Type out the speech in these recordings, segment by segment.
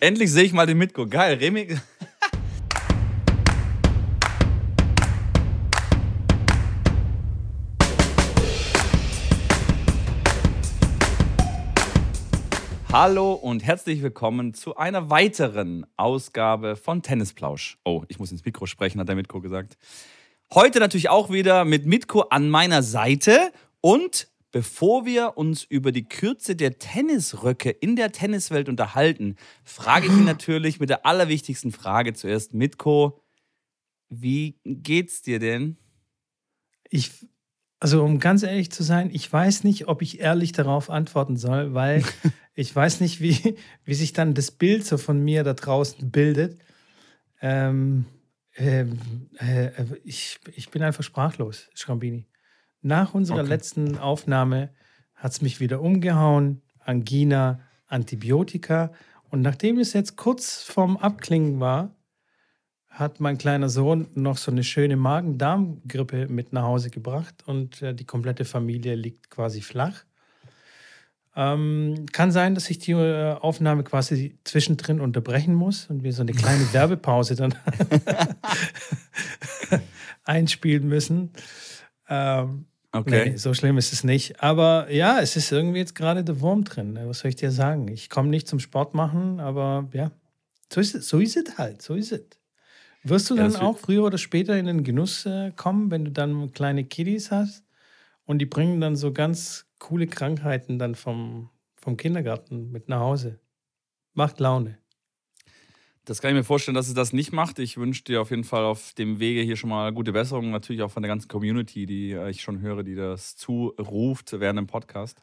Endlich sehe ich mal den Mitko. Geil, Remi. Hallo und herzlich willkommen zu einer weiteren Ausgabe von Tennisplausch. Oh, ich muss ins Mikro sprechen, hat der Mitko gesagt. Heute natürlich auch wieder mit Mitko an meiner Seite und bevor wir uns über die Kürze der Tennisröcke in der Tenniswelt unterhalten, frage ich ihn natürlich mit der allerwichtigsten Frage zuerst, Mitko, wie geht's dir denn? Ich also um ganz ehrlich zu sein, ich weiß nicht, ob ich ehrlich darauf antworten soll, weil ich weiß nicht, wie, wie sich dann das Bild so von mir da draußen bildet. Ähm, äh, äh, ich, ich bin einfach sprachlos, Schrambini. Nach unserer okay. letzten Aufnahme hat es mich wieder umgehauen. Angina, Antibiotika. Und nachdem es jetzt kurz vorm Abklingen war, hat mein kleiner Sohn noch so eine schöne Magen-Darm-Grippe mit nach Hause gebracht und äh, die komplette Familie liegt quasi flach. Ähm, kann sein, dass ich die äh, Aufnahme quasi zwischendrin unterbrechen muss und wir so eine kleine Werbepause dann einspielen müssen. Ähm, okay. Nee, so schlimm ist es nicht. Aber ja, es ist irgendwie jetzt gerade der Wurm drin. Ne? Was soll ich dir sagen? Ich komme nicht zum Sport machen, aber ja, so ist es, so ist es halt. So ist es. Wirst du ja, dann auch früher oder später in den Genuss äh, kommen, wenn du dann kleine Kiddies hast und die bringen dann so ganz coole Krankheiten dann vom, vom Kindergarten mit nach Hause? Macht Laune. Das kann ich mir vorstellen, dass es das nicht macht. Ich wünsche dir auf jeden Fall auf dem Wege hier schon mal gute Besserung. Natürlich auch von der ganzen Community, die äh, ich schon höre, die das zuruft während dem Podcast.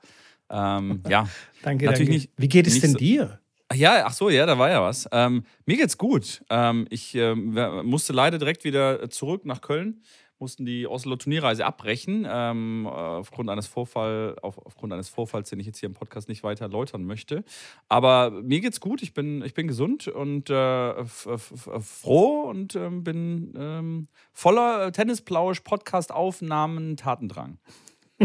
Ähm, ja, danke, natürlich danke. Nicht, Wie geht es denn so, dir? Ja, ach so, ja, da war ja was. Ähm, mir geht's gut. Ähm, ich äh, musste leider direkt wieder zurück nach Köln, mussten die Oslo-Turnierreise abbrechen, ähm, aufgrund, eines Vorfall, auf, aufgrund eines Vorfalls, den ich jetzt hier im Podcast nicht weiter erläutern möchte. Aber mir geht's gut, ich bin, ich bin gesund und äh, froh und ähm, bin ähm, voller Tennisplausch, Podcast-Aufnahmen, Tatendrang.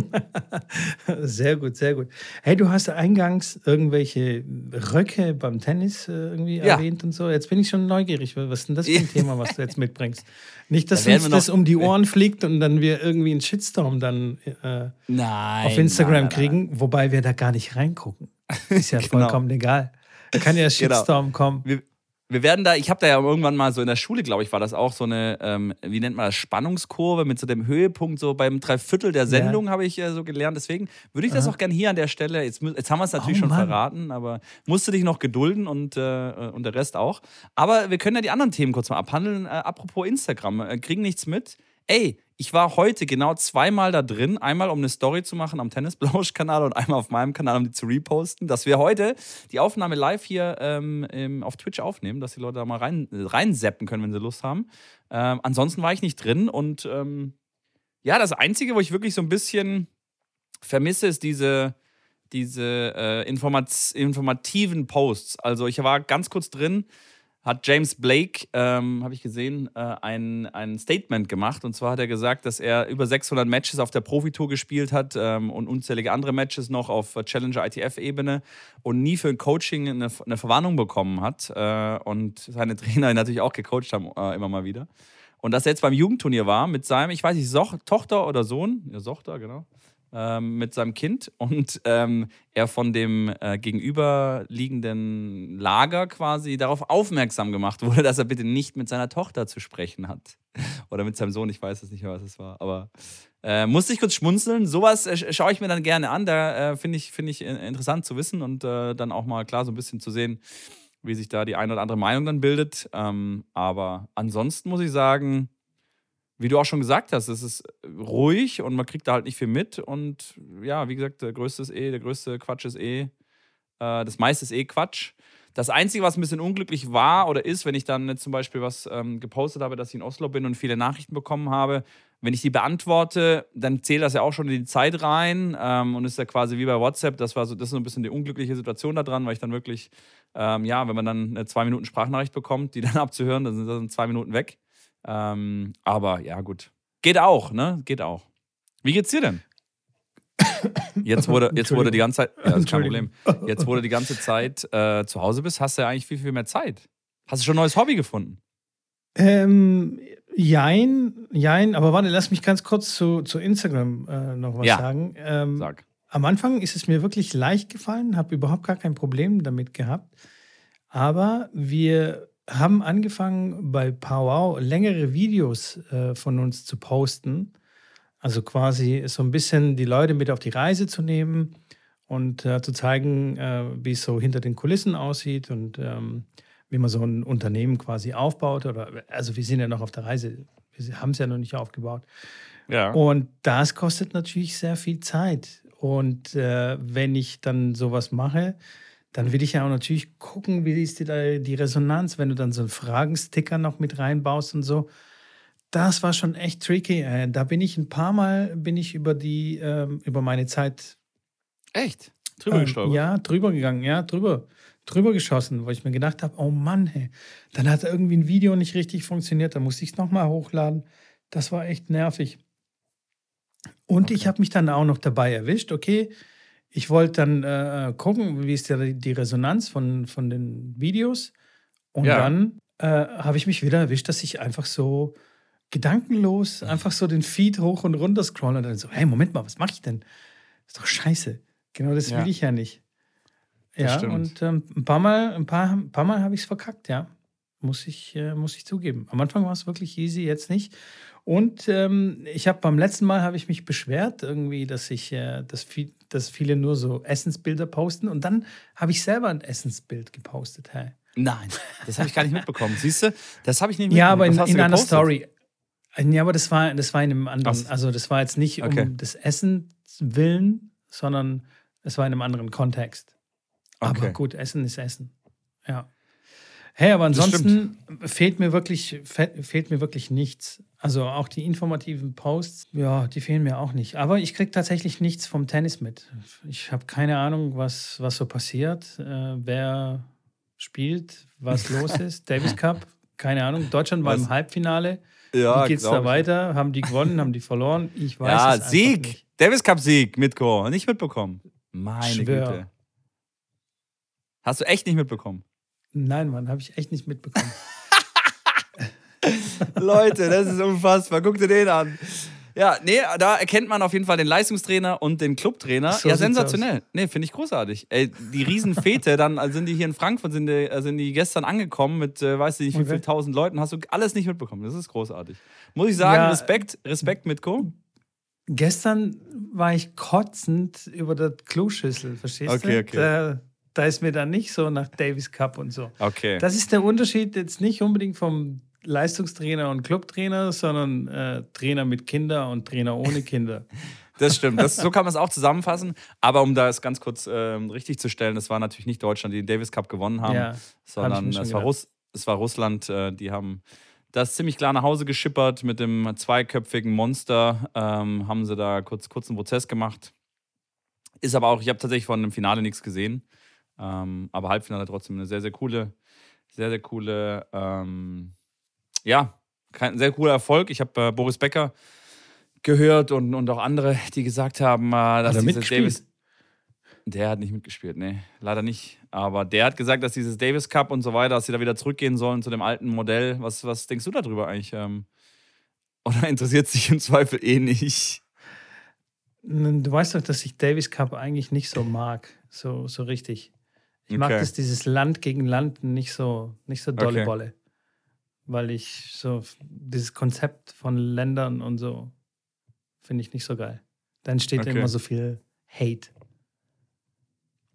sehr gut, sehr gut. Hey, du hast eingangs irgendwelche Röcke beim Tennis äh, irgendwie ja. erwähnt und so. Jetzt bin ich schon neugierig. Was ist denn das für ein Thema, was du jetzt mitbringst? Nicht, dass da uns das um die Ohren fliegt und dann wir irgendwie einen Shitstorm dann äh, nein, auf Instagram nein, nein, kriegen, wobei wir da gar nicht reingucken. Ist ja genau. vollkommen egal. Da kann ja genau. Shitstorm genau. kommen. Wir, wir werden da, ich habe da ja irgendwann mal so in der Schule, glaube ich, war das auch so eine, ähm, wie nennt man das, Spannungskurve mit so dem Höhepunkt, so beim Dreiviertel der Sendung ja. habe ich äh, so gelernt. Deswegen würde ich das Aha. auch gerne hier an der Stelle, jetzt, jetzt haben wir es natürlich oh, schon Mann. verraten, aber musste dich noch gedulden und, äh, und der Rest auch. Aber wir können ja die anderen Themen kurz mal abhandeln. Äh, apropos Instagram, äh, kriegen nichts mit. Ey, ich war heute genau zweimal da drin. Einmal, um eine Story zu machen am Tennisblausch-Kanal und einmal auf meinem Kanal, um die zu reposten. Dass wir heute die Aufnahme live hier ähm, auf Twitch aufnehmen, dass die Leute da mal rein, reinseppen können, wenn sie Lust haben. Ähm, ansonsten war ich nicht drin und ähm, ja, das Einzige, wo ich wirklich so ein bisschen vermisse, ist diese, diese äh, informat informativen Posts. Also ich war ganz kurz drin hat James Blake, ähm, habe ich gesehen, äh, ein, ein Statement gemacht. Und zwar hat er gesagt, dass er über 600 Matches auf der Profitour gespielt hat ähm, und unzählige andere Matches noch auf Challenger ITF-Ebene und nie für ein Coaching eine, eine Verwarnung bekommen hat. Äh, und seine Trainer natürlich auch gecoacht haben, äh, immer mal wieder. Und dass er jetzt beim Jugendturnier war mit seinem, ich weiß nicht, Soch Tochter oder Sohn, ja, Tochter, genau ähm, mit seinem Kind und ähm, er von dem äh, gegenüberliegenden Lager quasi darauf aufmerksam gemacht wurde, dass er bitte nicht mit seiner Tochter zu sprechen hat. Oder mit seinem Sohn, ich weiß es nicht mehr, was es war. Aber äh, musste ich kurz schmunzeln. Sowas äh, schaue ich mir dann gerne an. Da äh, finde ich, find ich interessant zu wissen und äh, dann auch mal klar so ein bisschen zu sehen, wie sich da die eine oder andere Meinung dann bildet. Ähm, aber ansonsten muss ich sagen, wie du auch schon gesagt hast, es ist ruhig und man kriegt da halt nicht viel mit. Und ja, wie gesagt, der größte ist eh, der größte Quatsch ist eh, äh, das meiste ist eh Quatsch. Das Einzige, was ein bisschen unglücklich war oder ist, wenn ich dann zum Beispiel was ähm, gepostet habe, dass ich in Oslo bin und viele Nachrichten bekommen habe, wenn ich die beantworte, dann zählt das ja auch schon in die Zeit rein ähm, und ist ja quasi wie bei WhatsApp. Das war so, das ist so ein bisschen die unglückliche Situation da dran, weil ich dann wirklich, ähm, ja, wenn man dann eine zwei Minuten Sprachnachricht bekommt, die dann abzuhören, dann sind das zwei Minuten weg. Ähm, aber ja, gut. Geht auch, ne? Geht auch. Wie geht's dir denn? Jetzt wurde, jetzt wurde die ganze Zeit, ja, kein Problem. Jetzt wurde die ganze Zeit äh, zu Hause bist, hast du ja eigentlich viel, viel mehr Zeit. Hast du schon ein neues Hobby gefunden? Ähm, jein, jein, aber warte, lass mich ganz kurz zu, zu Instagram äh, noch was Ja. sagen. Ähm, Sag. Am Anfang ist es mir wirklich leicht gefallen, habe überhaupt gar kein Problem damit gehabt. Aber wir haben angefangen, bei Powwow längere Videos äh, von uns zu posten. Also quasi so ein bisschen die Leute mit auf die Reise zu nehmen und äh, zu zeigen, äh, wie es so hinter den Kulissen aussieht und ähm, wie man so ein Unternehmen quasi aufbaut. Oder also wir sind ja noch auf der Reise, wir haben es ja noch nicht aufgebaut. Ja. Und das kostet natürlich sehr viel Zeit. Und äh, wenn ich dann sowas mache, dann will ich ja auch natürlich gucken, wie ist die, da die Resonanz, wenn du dann so einen Fragensticker noch mit reinbaust und so. Das war schon echt tricky. Äh, da bin ich ein paar Mal bin ich über die ähm, über meine Zeit Echt? Drüber ähm, gestolpert? ja drüber gegangen, ja drüber drüber geschossen, wo ich mir gedacht habe, oh Mann, hey, dann hat irgendwie ein Video nicht richtig funktioniert, dann musste ich es nochmal hochladen. Das war echt nervig. Und ich habe mich dann auch noch dabei erwischt, okay, ich wollte dann äh, gucken, wie ist die, die Resonanz von, von den Videos. Und Ja. dann äh, habe ich mich wieder erwischt, dass ich einfach so gedankenlos einfach so den Feed hoch und runter scrolle und dann so, hey, Moment mal, was mache ich denn? ist doch scheiße. Genau das Ja. will ich ja nicht. Ja, und ähm, ein paar Mal, ein paar, ein paar Mal habe ich es verkackt, ja. Muss ich, äh, muss ich zugeben. Am Anfang war es wirklich easy, jetzt nicht. Und ähm, ich habe beim letzten Mal habe ich mich beschwert, irgendwie, dass ich, äh, dass, viel, dass viele nur so Essensbilder posten. Und dann habe ich selber ein Essensbild gepostet. Hey. Nein, das habe ich gar nicht mitbekommen. Siehst du, das habe ich nicht Ja, mitbekommen. aber in, Was in einer? Story. Ja, aber das war, das war in einem anderen. Ach, Also, das war jetzt nicht okay. um des Essens willen, sondern es war in einem anderen Kontext. Aber Okay. gut, Essen ist Essen. Ja. Hey, aber ansonsten fehlt mir wirklich fe- fehlt mir wirklich nichts. Also auch die informativen Posts, ja, die fehlen mir auch nicht. Aber ich kriege tatsächlich nichts vom Tennis mit. Ich habe keine Ahnung, was, was so passiert, äh, wer spielt, was los ist. Davis Cup, keine Ahnung. Deutschland war Was? im Halbfinale. Ja, Wie geht's glaub da weiter? Haben die gewonnen? haben die verloren? Ich weiß Ja, es einfach Sieg. nicht. Davis Cup Sieg, Mitko. Nicht mitbekommen. Meine Schwör. Güte. Hast du echt nicht mitbekommen? Nein, Mann, habe ich echt nicht mitbekommen. Leute, das ist unfassbar. Guck dir den an. Ja, nee, da erkennt man auf jeden Fall den Leistungstrainer und den Clubtrainer. So ja, sensationell. Nee, finde ich großartig. Ey, die Riesenfete, dann also sind die hier in Frankfurt, sind die, äh, sind die gestern angekommen mit, äh, weiß ich nicht, wie Okay. viel tausend Leuten. Hast du alles nicht mitbekommen. Das ist großartig. Muss ich sagen, Ja. Respekt, Respekt, Mitko. Gestern war ich kotzend über der Kloschüssel, verstehst Okay, du? okay. Da, da ist mir dann nicht so nach Davis Cup und so. Okay. Das ist der Unterschied jetzt nicht unbedingt vom Leistungstrainer und Clubtrainer, sondern äh, Trainer mit Kinder und Trainer ohne Kinder. Das stimmt. Das, so kann man es auch zusammenfassen. Aber um das ganz kurz ähm, richtig zu stellen, das war natürlich nicht Deutschland, die den Davis Cup gewonnen haben, Ja, hab sondern schon es war. Russ, es war Russland. Äh, die haben das ziemlich klar nach Hause geschippert mit dem zweiköpfigen Monster. Ähm, haben sie da kurz, kurz einen Prozess gemacht. Ist aber auch, ich habe tatsächlich von dem Finale nichts gesehen. Ähm, aber Halbfinale trotzdem eine sehr, sehr coole, sehr, sehr coole, ähm, ja, kein sehr cooler Erfolg. Ich habe äh, Boris Becker gehört und, und auch andere, die gesagt haben, äh, dass er dieses? Davis. Der hat nicht mitgespielt, nee, leider nicht. Aber der hat gesagt, dass dieses Davis Cup und so weiter, dass sie da wieder zurückgehen sollen zu dem alten Modell. Was, was denkst du darüber eigentlich? Ähm, oder interessiert sich im Zweifel eh nicht? Du weißt doch, dass ich Davis Cup eigentlich nicht so mag, so, so richtig. Ich mag Okay. das, dieses Land gegen Land nicht so, nicht so dolle Okay. Bolle. Weil ich so dieses Konzept von Ländern und so finde ich nicht so geil. Da entsteht Okay. immer so viel Hate.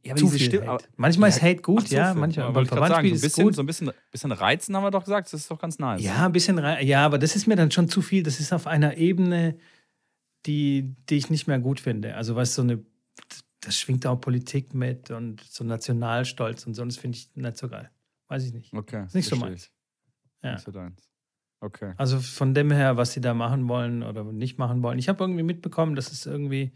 Ja, Zu viel Hate. Manchmal ist Hate gut, ja, manchmal beim wollte ich sagen, so ein ist bisschen, gut. so ein bisschen, bisschen reizen haben wir doch gesagt, das ist doch ganz nice. Ja, ein bisschen. Ja, aber das ist mir dann schon zu viel. Das ist auf einer Ebene, die, die ich nicht mehr gut finde. Also, was so eine, das schwingt auch Politik mit und so Nationalstolz und so. Und das finde ich nicht so geil. Weiß ich nicht. Okay. Ist nicht so meins. Ja. Nicht so deins. Okay. Also von dem her, was sie da machen wollen oder nicht machen wollen. Ich habe irgendwie mitbekommen, dass es irgendwie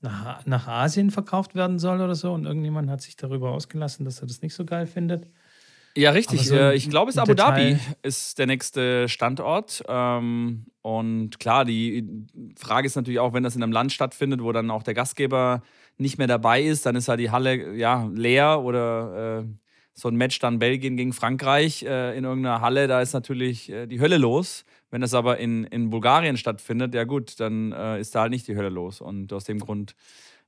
nach, nach Asien verkauft werden soll oder so. Und irgendjemand hat sich darüber ausgelassen, dass er das nicht so geil findet. Ja, richtig. So ich glaube, es ist Abu Dhabi ist der nächste Standort. Ähm, und klar, die Frage ist natürlich auch, wenn das in einem Land stattfindet, wo dann auch der Gastgeber nicht mehr dabei ist, dann ist halt die Halle ja leer oder äh, so ein Match dann Belgien gegen Frankreich äh, in irgendeiner Halle, da ist natürlich äh, die Hölle los. Wenn das aber in, in Bulgarien stattfindet, ja gut, dann äh, ist da halt nicht die Hölle los. Und aus dem Grund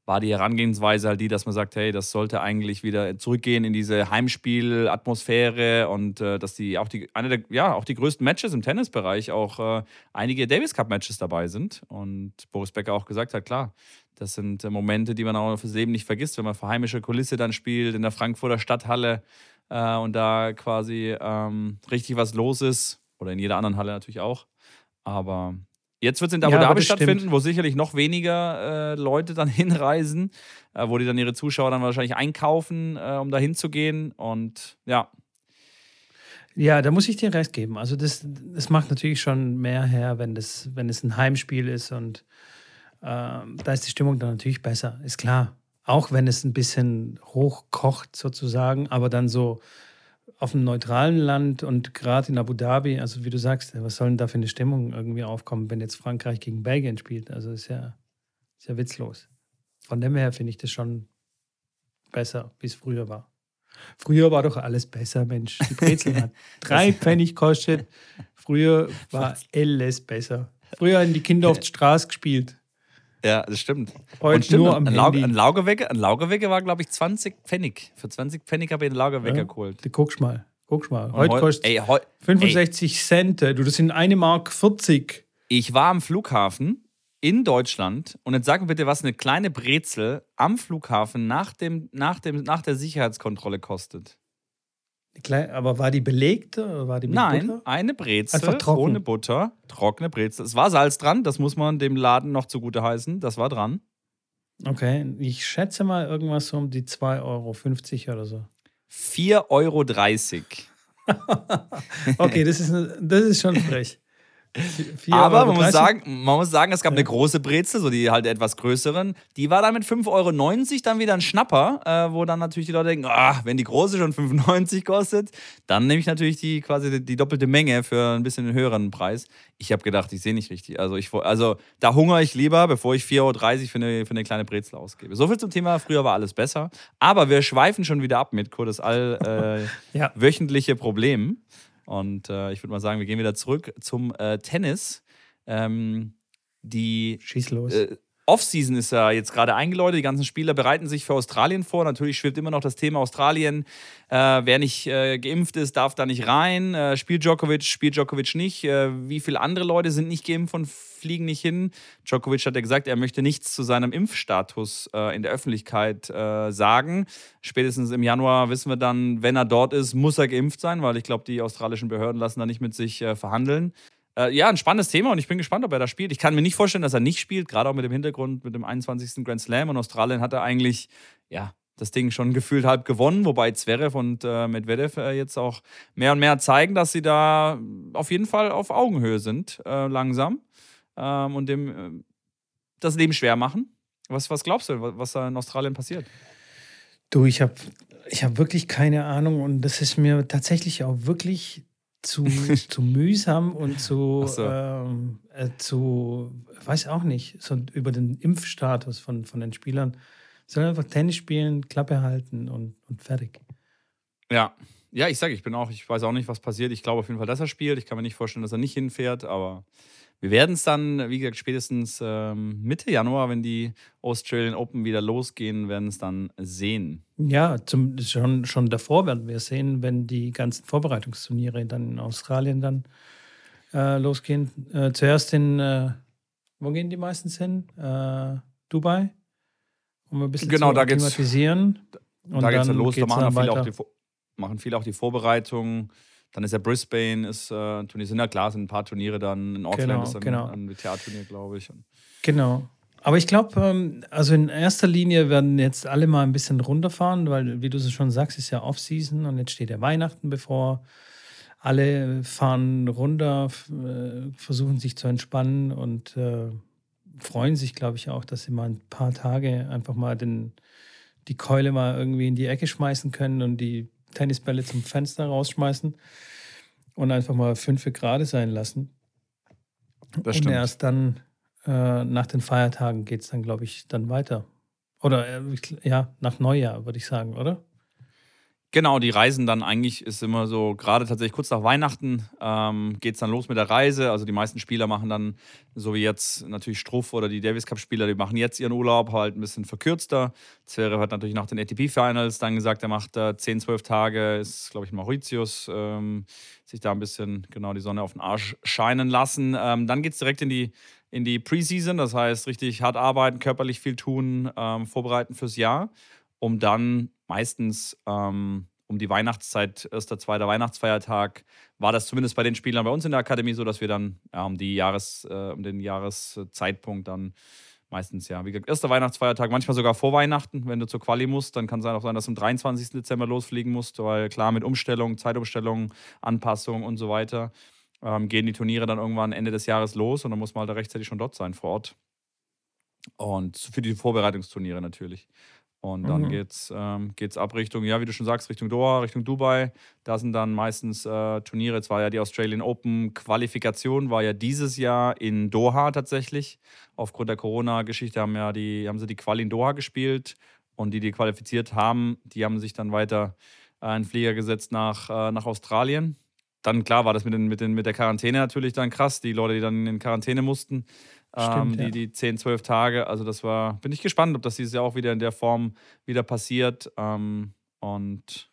war die Herangehensweise halt die, dass man sagt, hey, das sollte eigentlich wieder zurückgehen in diese Heimspielatmosphäre und äh, dass die auch die eine der ja auch die größten Matches im Tennisbereich auch äh, einige Davis Cup Matches dabei sind. Und Boris Becker auch gesagt hat, klar, das sind äh, Momente, die man auch fürs Leben nicht vergisst, wenn man vor heimischer Kulisse dann spielt in der Frankfurter Stadthalle äh, und da quasi ähm, richtig was los ist. Oder in jeder anderen Halle natürlich auch, aber Jetzt wird es in Abu Dhabi ja, stattfinden, stimmt. wo sicherlich noch weniger äh, Leute dann hinreisen, äh, wo die dann ihre Zuschauer dann wahrscheinlich einkaufen, äh, um da hinzugehen. Und ja. Ja, da muss ich dir recht geben. Also das, das macht natürlich schon mehr her, wenn das, wenn es ein Heimspiel ist und ähm, da ist die Stimmung dann natürlich besser, ist klar. Auch wenn es ein bisschen hochkocht sozusagen, aber dann so auf einem neutralen Land und gerade in Abu Dhabi, also wie du sagst, was soll denn da für eine Stimmung irgendwie aufkommen, wenn jetzt Frankreich gegen Belgien spielt? Also ist ja, ist ja witzlos. Von dem her finde ich das schon besser, wie es früher war. Früher war doch alles besser, Mensch. Die Brezel hat drei Pfennig kostet. Früher war alles besser. Früher haben die Kinder auf der Straße gespielt. Ja, das stimmt. Heute stimmt, nur am ein, Laug, ein Laugewecker, ein Laugewecker war, glaube ich, 20 Pfennig. Für 20 Pfennig habe ich einen Laugewecker ja, geholt. Guckst mal. Guckst mal. Heute kostet ey, heu, 65 ey. Cent. Du, das sind eine Mark 40. Ich war am Flughafen in Deutschland und jetzt sag mir bitte, was eine kleine Brezel am Flughafen nach, dem, nach, dem, nach der Sicherheitskontrolle kostet. Aber war die belegt oder war die mit Nein, Butter? eine Brezel ohne Butter, trockene Brezel. Es war Salz dran, das muss man dem Laden noch zugute heißen. Das war dran. Okay, ich schätze mal irgendwas um die 2,50 Euro oder so. 4,30 Euro. okay, das ist, das ist schon frech. Aber man muss, sagen, man muss sagen, es gab ja. eine große Brezel, so die halt etwas größeren. Die war dann mit 5,90 Euro dann wieder ein Schnapper, äh, wo dann natürlich die Leute denken, ah, wenn die große schon 5,90 kostet, dann nehme ich natürlich die quasi die, die, doppelte Menge für ein bisschen höheren Preis. Ich habe gedacht, ich sehe nicht richtig. Also, ich, also da hungere ich lieber, bevor ich 4,30 Euro für eine, für eine kleine Brezel ausgebe. So viel zum Thema, früher war alles besser. Aber wir schweifen schon wieder ab mit Kurtes all äh, ja. wöchentliche Problem. Und äh, ich würde mal sagen, wir gehen wieder zurück zum äh, Tennis. Ähm, die Schieß los. Äh, Offseason ist ja jetzt gerade eingeläutet. Die ganzen Spieler bereiten sich für Australien vor. Natürlich schwebt immer noch das Thema Australien. Äh, wer nicht äh, geimpft ist, darf da nicht rein. Äh, spielt Djokovic, spielt Djokovic nicht. Äh, wie viele andere Leute sind nicht geimpft und fliegen nicht hin? Djokovic hat ja gesagt, er möchte nichts zu seinem Impfstatus äh, in der Öffentlichkeit äh, sagen. Spätestens im Januar wissen wir dann, wenn er dort ist, muss er geimpft sein, weil ich glaube, die australischen Behörden lassen da nicht mit sich verhandeln. Äh, ja, ein spannendes Thema und ich bin gespannt, ob er da spielt. Ich kann mir nicht vorstellen, dass er nicht spielt, gerade auch mit dem Hintergrund mit dem 21. Grand Slam. Und Australien hat er eigentlich, ja, das Ding schon gefühlt halb gewonnen, wobei Zverev und äh, Medvedev äh, jetzt auch mehr und mehr zeigen, dass sie da auf jeden Fall auf Augenhöhe sind, äh, langsam ähm, und dem äh, das Leben schwer machen. Was, was glaubst du, was da in Australien passiert? Du, ich habe ich hab wirklich keine Ahnung und das ist mir tatsächlich auch wirklich zu, zu mühsam und zu, so. ähm, äh, zu, weiß auch nicht, so über den Impfstatus von, von den Spielern. Sollen einfach Tennis spielen, Klappe halten und, und fertig. Ja. Ja, ich sage, ich bin auch, ich weiß auch nicht, was passiert. Ich glaube auf jeden Fall, dass er spielt. Ich kann mir nicht vorstellen, dass er nicht hinfährt, aber wir werden es dann, wie gesagt, spätestens ähm, Mitte Januar, wenn die Australian Open wieder losgehen, werden es dann sehen. Ja, zum, schon, schon davor werden wir sehen, wenn die ganzen Vorbereitungsturniere dann in Australien dann äh, losgehen. Äh, zuerst in, äh, wo gehen die meistens hin? Äh, Dubai, um ein bisschen genau, zu. Da, da geht es ja los, da machen viele, auch die, machen viele auch die Vorbereitungen dann ist ja Brisbane, ist äh, Turnier, sind ja klar, sind ein paar Turniere dann in Auckland, genau, ist dann genau. ein WTA-Turnier, glaube ich. Genau. Aber ich glaube, ähm, also in erster Linie werden jetzt alle mal ein bisschen runterfahren, weil, wie du es schon sagst, ist ja Off-Season und jetzt steht ja Weihnachten bevor. Alle fahren runter, äh, versuchen sich zu entspannen und äh, freuen sich, glaube ich, auch, dass sie mal ein paar Tage einfach mal den, die Keule mal irgendwie in die Ecke schmeißen können und die Tennisbälle zum Fenster rausschmeißen und einfach mal fünf Grad sein lassen. Das und stimmt. erst dann äh, nach den Feiertagen geht es dann, glaube ich, dann weiter. Oder äh, ja, nach Neujahr, würde ich sagen, oder? Genau, die Reisen dann eigentlich ist immer so, gerade tatsächlich kurz nach Weihnachten ähm, geht es dann los mit der Reise. Also die meisten Spieler machen dann, so wie jetzt natürlich Struff oder die Davis Cup-Spieler, die machen jetzt ihren Urlaub halt ein bisschen verkürzter. Zverev hat natürlich nach den ATP-Finals dann gesagt, er macht äh, 10, 12 Tage, ist glaube ich Mauritius, ähm, sich da ein bisschen genau die Sonne auf den Arsch scheinen lassen. Ähm, dann geht es direkt in die, in die Preseason, das heißt richtig hart arbeiten, körperlich viel tun, ähm, vorbereiten fürs Jahr um dann meistens ähm, um die Weihnachtszeit, erster, zweiter Weihnachtsfeiertag, war das zumindest bei den Spielern bei uns in der Akademie so, dass wir dann ja, um, die Jahres, äh, um den Jahreszeitpunkt dann meistens, ja, wie gesagt, erster Weihnachtsfeiertag, manchmal sogar vor Weihnachten, wenn du zur Quali musst, dann kann es auch sein, dass du am 23. Dezember losfliegen musst, weil klar, mit Umstellung, Zeitumstellung, Anpassung und so weiter, ähm, gehen die Turniere dann irgendwann Ende des Jahres los und dann muss man halt rechtzeitig schon dort sein vor Ort. Und für die Vorbereitungsturniere natürlich. Und dann Mhm. geht's, ähm, geht's ab Richtung, ja, wie du schon sagst, Richtung Doha, Richtung Dubai. Da sind dann meistens äh, Turniere. Jetzt war ja die Australian Open Qualifikation, war ja dieses Jahr in Doha tatsächlich. Aufgrund der Corona-Geschichte haben ja die, haben sie die Quali in Doha gespielt. Und die, die qualifiziert haben, die haben sich dann weiter äh, in den Flieger gesetzt nach, äh, nach Australien. Dann klar war das mit, den, mit, den, mit der Quarantäne natürlich dann krass. Die Leute, die dann in Quarantäne mussten, ähm, Stimmt, die, ja. die 10, 12 Tage. Also das war, bin ich gespannt, ob das dieses Jahr auch wieder in der Form wieder passiert. Ähm, und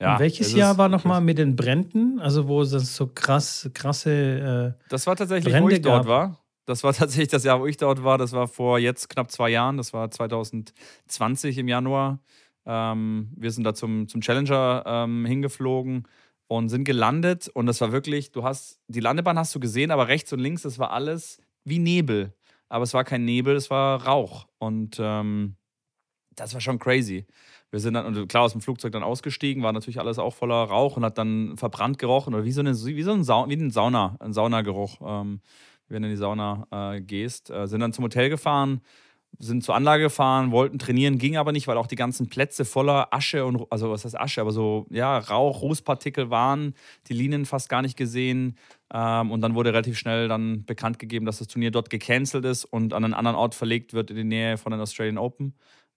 ja. Und welches es Jahr war nochmal mit den Bränden? Also, wo es so krass, krasse. Äh, Das war tatsächlich, wo Brände ich dort gab? war. Das war tatsächlich das Jahr, wo ich dort war. Das war vor jetzt knapp zwei Jahren. Das war 2020 im Januar. Ähm, wir sind da zum, zum Challenger ähm, hingeflogen und sind gelandet. Und das war wirklich, du hast, die Landebahn hast du gesehen, aber rechts und links, das war alles wie Nebel. Aber es war kein Nebel, es war Rauch. Und ähm, das war schon crazy. Wir sind dann, klar, aus dem Flugzeug dann ausgestiegen, war natürlich alles auch voller Rauch und hat dann verbrannt gerochen oder wie so, eine, wie so ein, Sau, wie ein Sauna, ein Saunageruch, ähm, wenn du in die Sauna äh, gehst. Äh, sind dann zum Hotel gefahren, sind zur Anlage gefahren, wollten trainieren, ging aber nicht, weil auch die ganzen Plätze voller Asche und, also was heißt Asche, aber so, ja, Rauch, Rußpartikel waren, die Linien fast gar nicht gesehen. Ähm, und dann wurde relativ schnell dann bekannt gegeben, dass das Turnier dort gecancelt ist und an einen anderen Ort verlegt wird in die Nähe von den Australian Open.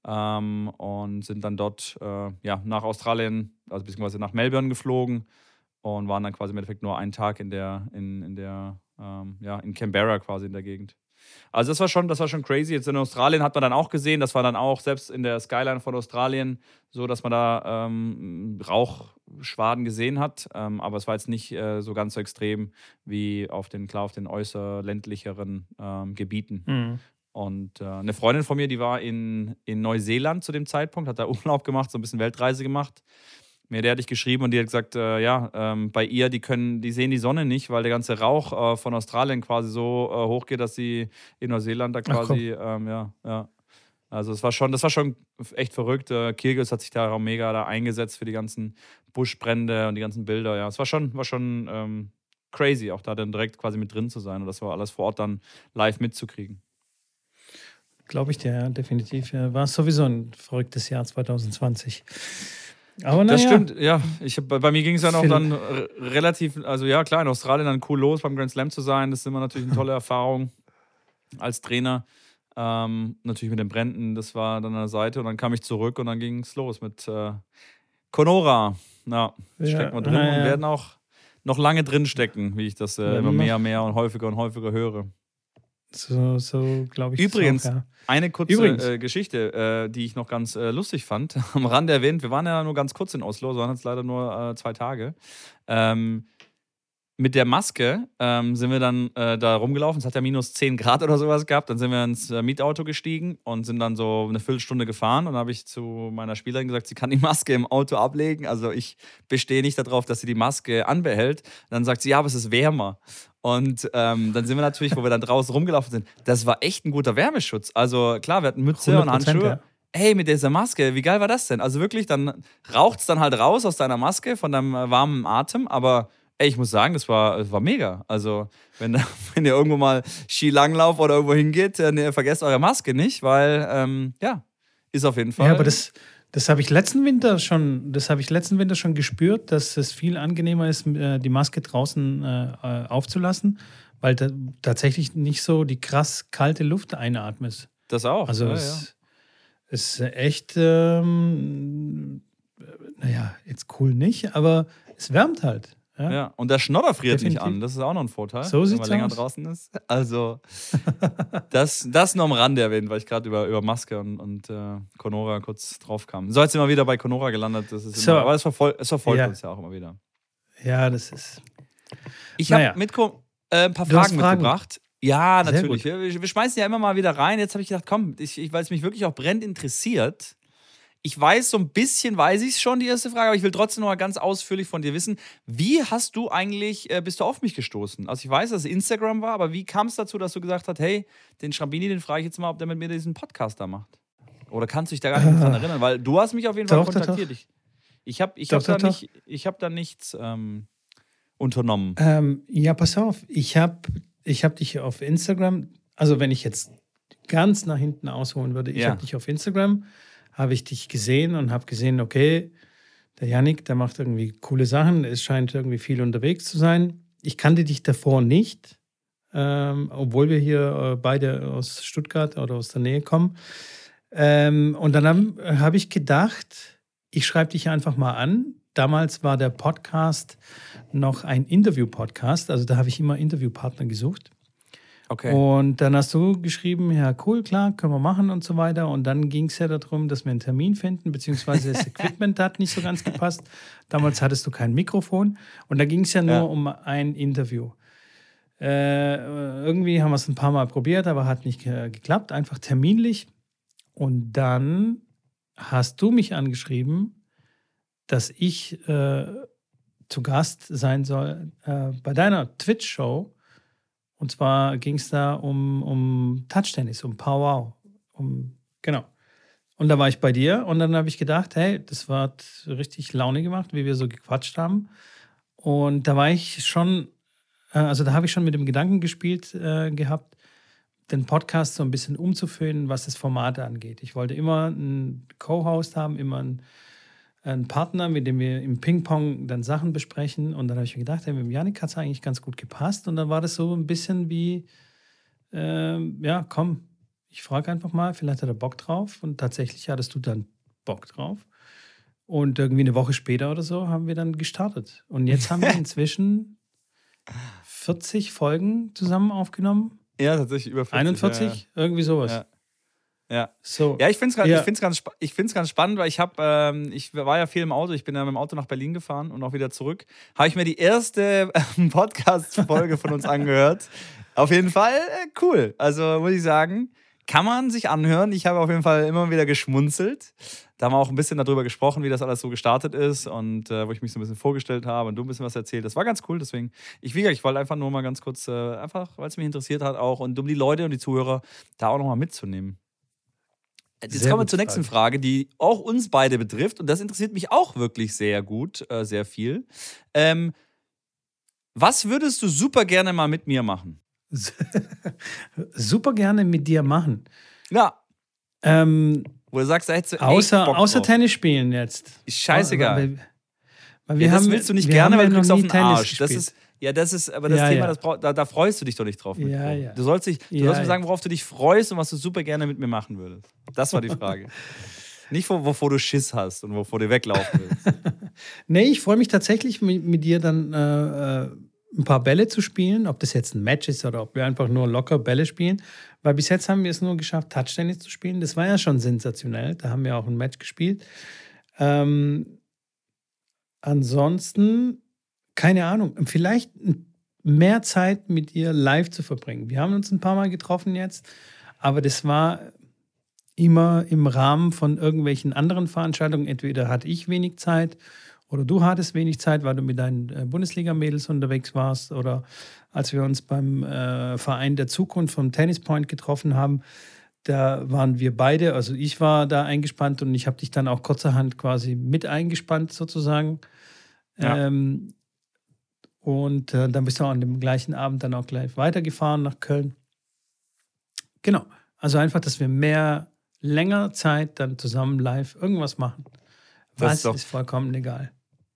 Ähm, und sind dann dort äh, ja, nach Australien, also beziehungsweise nach Melbourne geflogen und waren dann quasi im Endeffekt nur einen Tag in der, in, in der, ähm, ja, in Canberra quasi in der Gegend. Also das war schon, das war schon crazy. Jetzt in Australien hat man dann auch gesehen, das war dann auch selbst in der Skyline von Australien so, dass man da ähm, Rauchschwaden gesehen hat. Ähm, aber es war jetzt nicht äh, so ganz so extrem wie auf den, klar, auf den äußer ländlicheren ähm, Gebieten. hm. Und äh, eine Freundin von mir, die war in, in Neuseeland zu dem Zeitpunkt, hat da Urlaub gemacht, so ein bisschen Weltreise gemacht. Mir der hatte ich geschrieben und die hat gesagt, äh, ja, ähm, bei ihr, die können, die sehen die Sonne nicht, weil der ganze Rauch äh, von Australien quasi so äh, hochgeht, dass sie in Neuseeland da quasi, ähm, ja, ja. Also es war schon, das war schon echt verrückt. Äh, Kirgis hat sich da auch mega da eingesetzt für die ganzen Buschbrände und die ganzen Bilder. Ja, es war schon, war schon ähm, crazy, auch da dann direkt quasi mit drin zu sein und das war alles vor Ort dann live mitzukriegen. Glaube ich dir, ja, definitiv. Ja. War sowieso ein verrücktes Jahr 2020. Aber Das stimmt, ja. Ich bei bei mir ging es dann auch Phil. dann relativ, also ja, klar, in Australien dann cool los, beim Grand Slam zu sein. Das ist immer natürlich eine tolle Erfahrung als Trainer. Ähm, natürlich mit den Bränden, das war dann an der Seite und dann kam ich zurück und dann ging es los mit äh, Conora. Ja, Ja, stecken wir drin ja, ja. und werden auch noch lange drin stecken, wie ich das äh, immer mehr, mehr und häufiger und häufiger höre. So, so glaube ich. Übrigens, Auch, ja. Eine kurze Übrigens. äh, Geschichte, äh, die ich noch ganz äh, lustig fand, am Rande erwähnt. Wir waren ja nur ganz kurz in Oslo, so waren jetzt leider nur äh, zwei Tage. Ähm, mit der Maske ähm, sind wir dann äh, da rumgelaufen. Es hat ja minus 10 Grad oder sowas gehabt. Dann sind wir ins äh, Mietauto gestiegen und sind dann so eine Viertelstunde gefahren. Und dann habe ich zu meiner Spielerin gesagt, sie kann die Maske im Auto ablegen. Also ich bestehe nicht darauf, dass sie die Maske anbehält. dann sagt sie, ja, aber es ist wärmer. Und ähm, dann sind wir natürlich, wo wir dann draußen rumgelaufen sind, das war echt ein guter Wärmeschutz. Also klar, wir hatten Mütze und 100%, Handschuhe. ja. Ey, mit dieser Maske, wie geil war das denn? Also wirklich, dann raucht es dann halt raus aus deiner Maske, von deinem warmen Atem, aber ey, ich muss sagen, das war, das war mega. Also, wenn, wenn ihr irgendwo mal Skilanglauf oder irgendwo hingeht, äh, ne, vergesst eure Maske nicht, weil, ähm, ja, ist auf jeden Fall. Ja, aber das, Das habe ich letzten Winter schon, das habe ich letzten Winter schon gespürt, dass es viel angenehmer ist, äh, die Maske draußen äh, aufzulassen, weil da tatsächlich nicht so die krass kalte Luft einatmest. Das auch. Also ja, es ist echt, ähm, naja, jetzt cool nicht, aber es wärmt halt. Ja, ja. und der Schnodder friert Definitiv. nicht an. Das ist auch noch ein Vorteil, So wenn man länger aus. draußen ist. Also, das, das nur am Rande erwähnt, weil ich gerade über, über Maske und, und äh, Conora kurz drauf kam. So, jetzt sind wir wieder bei Conora gelandet. Das ist So. immer, aber es, verfol es verfolgt Ja. uns ja auch immer wieder. ja das ist. Ich habe Naja. mitko- äh, ein paar Fragen, Fragen. mitgebracht. Ja, natürlich. Wir, wir schmeißen ja immer mal wieder rein. Jetzt habe ich gedacht, komm, ich, ich, weil es mich wirklich auch brennend interessiert. Ich weiß, so ein bisschen weiß ich es schon, die erste Frage, aber ich will trotzdem noch mal ganz ausführlich von dir wissen. Wie hast du eigentlich, äh, bist du auf mich gestoßen? Also ich weiß, dass es Instagram war, aber wie kam es dazu, dass du gesagt hast, hey, den Schrambini, den frage ich jetzt mal, ob der mit mir diesen Podcast da macht? Oder kannst du dich da gar nicht mehr dran erinnern? Weil du hast mich auf jeden Fall Doch, doch, kontaktiert. Ich, ich habe ich Doch, hab da, doch, doch. nicht, ich hab da nichts ähm, unternommen. Ähm, ja, pass auf, ich habe ich hab dich auf Instagram, also wenn ich jetzt ganz nach hinten ausholen würde, ich Ja. habe dich auf Instagram, habe ich dich gesehen und habe gesehen, okay, der Yannick, der macht irgendwie coole Sachen, es scheint irgendwie viel unterwegs zu sein. Ich kannte dich davor nicht, ähm, obwohl wir hier äh, beide aus Stuttgart oder aus der Nähe kommen. Ähm, und dann habe hab ich gedacht, ich schreibe dich einfach mal an. Damals war der Podcast noch ein Interview-Podcast, also da habe ich immer Interviewpartner gesucht. Okay. Und dann hast du geschrieben, ja, cool, klar, können wir machen und so weiter. Und dann ging es ja darum, dass wir einen Termin finden, beziehungsweise das Equipment hat nicht so ganz gepasst. Damals hattest du kein Mikrofon. Und da ging es ja nur Ja. um ein Interview. Äh, irgendwie haben wir es ein paar Mal probiert, aber hat nicht ge geklappt, einfach terminlich. Und dann hast du mich angeschrieben, dass ich äh, zu Gast sein soll äh, bei deiner Twitch-Show. Und zwar ging es da um, um Touchtennis, um Powwow. Um, genau. Und da war ich bei dir und dann habe ich gedacht, hey, das war richtig Laune gemacht, wie wir so gequatscht haben. Und da war ich schon, äh, also da habe ich schon mit dem Gedanken gespielt äh, gehabt, den Podcast so ein bisschen umzufüllen, was das Format angeht. Ich wollte immer einen Co-Host haben, immer einen, einen Partner, mit dem wir im Ping-Pong dann Sachen besprechen. Und dann habe ich mir gedacht, hey, mit dem Janik hat es eigentlich ganz gut gepasst. Und dann war das so ein bisschen wie, ähm, ja, komm, ich frage einfach mal, vielleicht hat er Bock drauf. Und tatsächlich hattest du dann Bock drauf. Und irgendwie eine Woche später oder so haben wir dann gestartet. Und jetzt haben wir inzwischen 40 Folgen zusammen aufgenommen. ja, tatsächlich über 40. 41? Irgendwie sowas. Ja. Ja. So. Ja, ich finde es ganz, Ja. ich ganz, spa- ich find's ganz spannend, weil ich habe, ähm, ich war ja viel im Auto, ich bin ja mit dem Auto nach Berlin gefahren und auch wieder zurück. Habe ich mir die erste ähm, Podcast-Folge von uns angehört. Auf jeden Fall äh, cool. Also muss ich sagen, kann man sich anhören. Ich habe auf jeden Fall immer wieder geschmunzelt. Da haben wir auch ein bisschen darüber gesprochen, wie das alles so gestartet ist und äh, wo ich mich so ein bisschen vorgestellt habe und du ein bisschen was erzählt. Das war ganz cool. Deswegen, ich, wie gesagt, ich wollte einfach nur mal ganz kurz, äh, einfach, weil es mich interessiert hat auch und um die Leute und die Zuhörer da auch nochmal mitzunehmen. Jetzt Sehr kommen wir zur nächsten Frage, die auch uns beide betrifft. Und das interessiert mich auch wirklich sehr gut, äh, sehr viel. Ähm, was würdest du super gerne mal mit mir machen? Super gerne mit dir machen. Ja, Ähm, wo du sagst, da hättest du echt außer außer. Tennis spielen jetzt. Scheißegal. Weil, weil wir ja, das haben, willst du nicht gerne, weil du kriegst auf den Tennis Arsch. Das gespielt. ist, ja, das ist, aber das Ja, Thema, ja. das da, da freust du dich doch nicht drauf. Mit Ja, ja. Du sollst, dich, du Ja, sollst mir sagen, worauf du dich freust und was du super gerne mit mir machen würdest. Das war die Frage. nicht, wo, wovor du Schiss hast und wovor du weglaufen willst. Nee, ich freue mich tatsächlich mit, mit dir dann äh, äh, ein paar Bälle zu spielen, ob das jetzt ein Match ist oder ob wir einfach nur locker Bälle spielen. Weil bis jetzt haben wir es nur geschafft, Touchtennis zu spielen. Das war ja schon sensationell. Da haben wir auch ein Match gespielt. Ähm, ansonsten, keine Ahnung, vielleicht mehr Zeit mit ihr live zu verbringen. Wir haben uns ein paar Mal getroffen jetzt, aber das war immer im Rahmen von irgendwelchen anderen Veranstaltungen. Entweder hatte ich wenig Zeit oder du hattest wenig Zeit, weil du mit deinen äh, Bundesliga-Mädels unterwegs warst oder als wir uns beim äh, Verein der Zukunft vom Tennis Point getroffen haben, da waren wir beide, also ich war da eingespannt und ich habe dich dann auch kurzerhand quasi mit eingespannt sozusagen. Ja. Ähm, und äh, dann bist du an dem gleichen Abend dann auch gleich weitergefahren nach Köln. Genau. Also einfach, dass wir mehr länger Zeit dann zusammen live irgendwas machen. Was ist, doch, ist, vollkommen egal.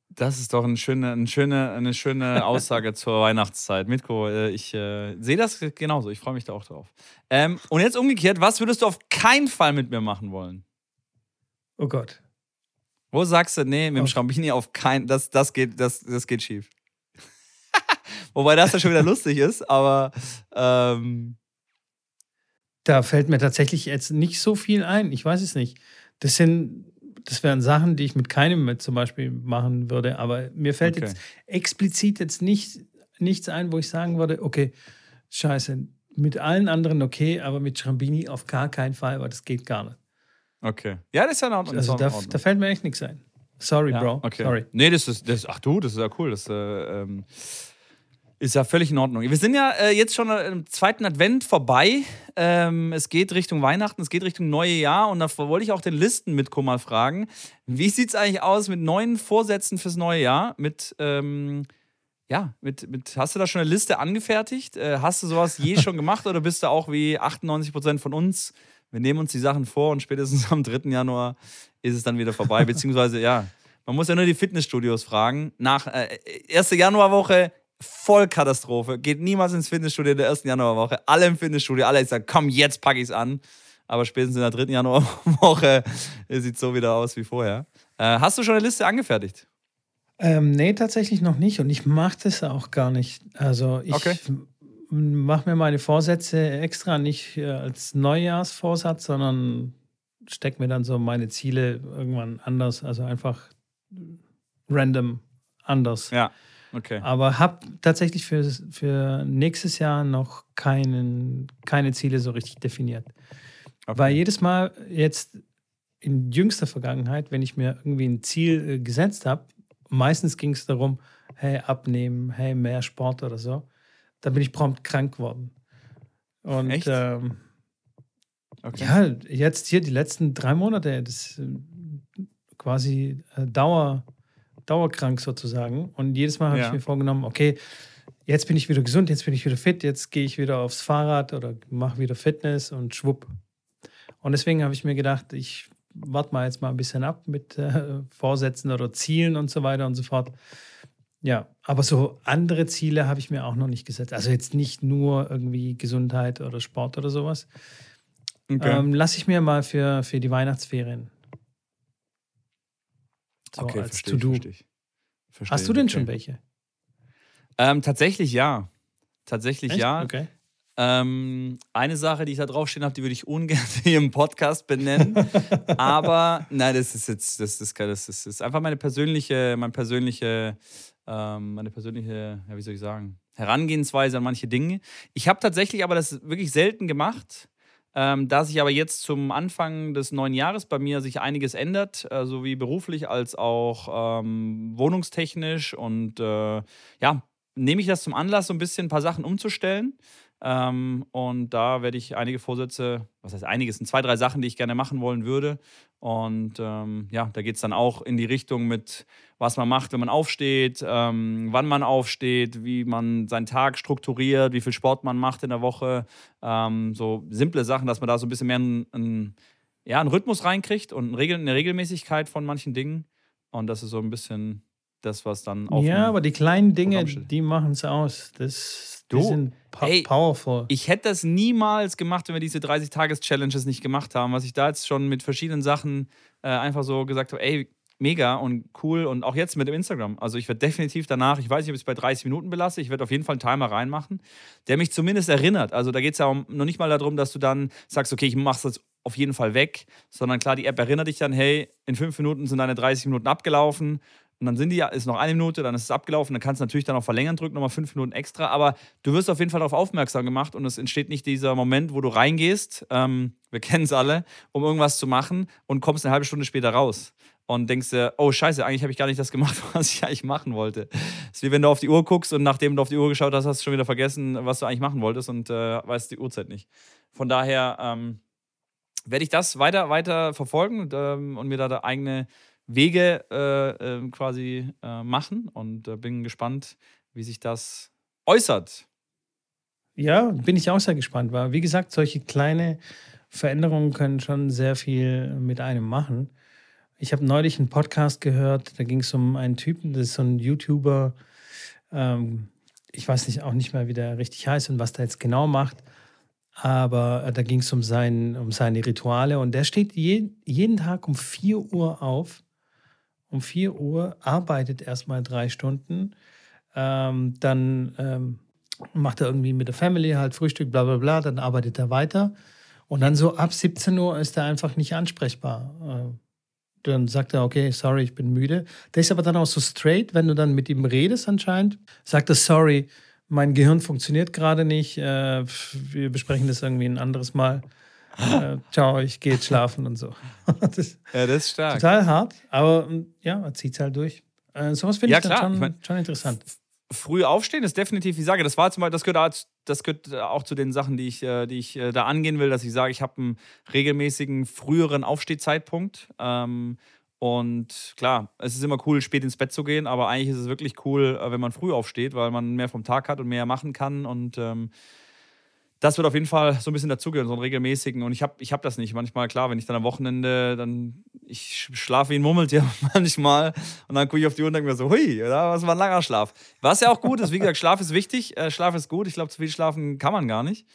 Das ist doch eine schöne, eine schöne, eine schöne Aussage zur Weihnachtszeit. Mitko, äh, ich äh, sehe das genauso. Ich freue mich da auch drauf. Ähm, und jetzt umgekehrt, was würdest du auf keinen Fall mit mir machen wollen? Oh Gott. Wo sagst du, nee, mit dem Schrambini auf keinen, das, das, geht, das, das geht schief. Wobei das ja schon wieder lustig ist, aber ähm, da fällt mir tatsächlich jetzt nicht so viel ein. Ich weiß es nicht. Das sind, das wären Sachen, die ich mit keinem mit zum Beispiel machen würde. Aber mir fällt okay. jetzt explizit jetzt nicht, nichts ein, wo ich sagen würde, okay, scheiße, mit allen anderen okay, aber mit Schrambini auf gar keinen Fall, weil das geht gar nicht. Okay. Ja, das ist ja in Ordnung. Also da, da, fällt mir echt nichts ein. Sorry, ja, Bro. Okay. Sorry. Nee, das ist, das, ach du, das ist ja cool. Das, äh, ähm, ist ja völlig in Ordnung. Wir sind ja äh, jetzt schon im zweiten Advent vorbei. Ähm, es geht Richtung Weihnachten, es geht Richtung neue Jahr und da wollte ich auch den Listen mit mal fragen. Wie sieht es eigentlich aus mit neuen Vorsätzen fürs neue Jahr? Mit, ähm, ja, mit, mit, hast du da schon eine Liste angefertigt? Äh, hast du sowas je schon gemacht oder bist du auch wie 98 Prozent von uns? Wir nehmen uns die Sachen vor und spätestens am 3. Januar ist es dann wieder vorbei. Beziehungsweise, ja, man muss ja nur die Fitnessstudios fragen. Nach äh, erste Januarwoche Vollkatastrophe. Geht niemals ins Fitnessstudio in der ersten Januarwoche. Alle im Fitnessstudio, alle sagen, komm, jetzt packe ich es an. Aber spätestens in der dritten Januarwoche sieht es so wieder aus wie vorher. Äh, hast du schon eine Liste angefertigt? Ähm, nee, tatsächlich noch nicht. Und ich mache das auch gar nicht. Also ich okay. mache mir meine Vorsätze extra nicht äh, als Neujahrsvorsatz, sondern stecke mir dann so meine Ziele irgendwann anders. Also einfach random anders. Ja. Okay. Aber habe tatsächlich für, für nächstes Jahr noch keinen, keine Ziele so richtig definiert. Okay. Weil jedes Mal jetzt in jüngster Vergangenheit, wenn ich mir irgendwie ein Ziel äh, gesetzt habe, meistens ging es darum, hey, abnehmen, hey, mehr Sport oder so, da bin ich prompt krank geworden. Und Echt? Ähm, okay. ja, jetzt hier die letzten drei Monate, das äh, quasi äh, Dauer dauerkrank sozusagen. Und jedes Mal habe ja. ich mir vorgenommen, okay, jetzt bin ich wieder gesund, jetzt bin ich wieder fit, jetzt gehe ich wieder aufs Fahrrad oder mache wieder Fitness und schwupp. Und deswegen habe ich mir gedacht, ich warte mal jetzt mal ein bisschen ab mit äh, Vorsätzen oder Zielen und so weiter und so fort. Ja, aber so andere Ziele habe ich mir auch noch nicht gesetzt. Also jetzt nicht nur irgendwie Gesundheit oder Sport oder sowas. Okay. Ähm, lass ich mir mal für, für die Weihnachtsferien so okay, als verstehe To-Do. Hast du denn okay. schon welche? Ähm, tatsächlich ja. Tatsächlich Echt? ja. Okay. Ähm, eine Sache, die ich da draufstehen habe, die würde ich ungern hier im Podcast benennen. aber nein, das ist jetzt, das ist, das ist, das ist einfach meine persönliche, meine persönliche, ähm, meine persönliche, ja, wie soll ich sagen, Herangehensweise an manche Dinge. Ich habe tatsächlich aber das wirklich selten gemacht. Ähm, da sich aber jetzt zum Anfang des neuen Jahres bei mir sich einiges ändert, äh, sowie beruflich als auch ähm, wohnungstechnisch und äh, ja, nehme ich das zum Anlass, so ein bisschen ein paar Sachen umzustellen. Ähm, und da werde ich einige Vorsätze, was heißt einiges, sind zwei, drei Sachen, die ich gerne machen wollen würde. Und ähm, ja, da geht es dann auch in die Richtung mit, was man macht, wenn man aufsteht, ähm, wann man aufsteht, wie man seinen Tag strukturiert, wie viel Sport man macht in der Woche. Ähm, so simple Sachen, dass man da so ein bisschen mehr einen, einen, ja, einen Rhythmus reinkriegt und eine Regelmäßigkeit von manchen Dingen. Und das ist so ein bisschen das, was dann auch. Ja, aber die kleinen Dinge, die machen es aus. Das Du, die sind hey, powerful. Ich hätte das niemals gemacht, wenn wir diese 30-Tages-Challenges nicht gemacht haben. Was ich da jetzt schon mit verschiedenen Sachen äh, einfach so gesagt habe, ey, mega und cool und auch jetzt mit dem Instagram. Also ich werde definitiv danach, ich weiß nicht, ob ich es bei 30 Minuten belasse, ich werde auf jeden Fall einen Timer reinmachen, der mich zumindest erinnert. Also da geht es ja um, noch nicht mal darum, dass du dann sagst, okay, ich mache es jetzt auf jeden Fall weg, sondern klar, die App erinnert dich dann, hey, in fünf Minuten sind deine 30 Minuten abgelaufen und dann sind die, ist noch eine Minute, dann ist es abgelaufen, dann kannst du natürlich dann auch verlängern drücken, nochmal fünf Minuten extra, aber du wirst auf jeden Fall darauf aufmerksam gemacht und es entsteht nicht dieser Moment, wo du reingehst, ähm, wir kennen es alle, um irgendwas zu machen und kommst eine halbe Stunde später raus und denkst dir, oh scheiße, eigentlich habe ich gar nicht das gemacht, was ich eigentlich machen wollte. Es ist wie wenn du auf die Uhr guckst und nachdem du auf die Uhr geschaut hast, hast du schon wieder vergessen, was du eigentlich machen wolltest und äh, weißt die Uhrzeit nicht. Von daher ähm, werde ich das weiter, weiter verfolgen und, ähm, und mir da, da eigene Wege äh, äh, quasi äh, machen und äh, bin gespannt, wie sich das äußert. Ja, bin ich auch sehr gespannt, weil wie gesagt, solche kleine Veränderungen können schon sehr viel mit einem machen. Ich habe neulich einen Podcast gehört, da ging es um einen Typen, das ist so ein YouTuber, ähm, ich weiß nicht auch nicht mehr, wie der richtig heißt und was der jetzt genau macht, aber äh, da ging es um, sein, um seine Rituale und der steht je, jeden Tag um 4 Uhr auf. Um 4 Uhr arbeitet erstmal drei Stunden, ähm, dann ähm, macht er irgendwie mit der Family halt Frühstück, bla bla bla, dann arbeitet er weiter. Und dann so ab 17 Uhr ist er einfach nicht ansprechbar. Äh, dann sagt er, okay, sorry, ich bin müde. Der ist aber dann auch so straight, wenn du dann mit ihm redest anscheinend, sagt er, sorry, mein Gehirn funktioniert gerade nicht, äh, wir besprechen das irgendwie ein anderes Mal. Äh, ciao, ich gehe jetzt schlafen und so. das ja, das ist stark. Total hart, aber ja, er zieht es halt durch. Äh, sowas finde ja, ich dann schon, ich mein, schon interessant früh aufstehen ist definitiv, ich sage, das war zum Beispiel, das gehört, das gehört auch zu den Sachen, die ich, äh, die ich äh, da angehen will, dass ich sage, ich habe einen regelmäßigen früheren Aufstehzeitpunkt. Ähm, und klar, es ist immer cool, spät ins Bett zu gehen, aber eigentlich ist es wirklich cool, äh, wenn man früh aufsteht, weil man mehr vom Tag hat und mehr machen kann. Und ähm, das wird auf jeden Fall so ein bisschen dazugehören, so einen regelmäßigen. Und ich habe ich hab das nicht. Manchmal, klar, wenn ich dann am Wochenende, dann, ich schlafe wie ein Murmeltier manchmal. Und dann gucke ich auf die Uhr und denke mir so, hui, das war ein langer Schlaf. Was ja auch gut ist, wie gesagt, Schlaf ist wichtig. Äh, Schlaf ist gut. Ich glaube, zu viel schlafen kann man gar nicht.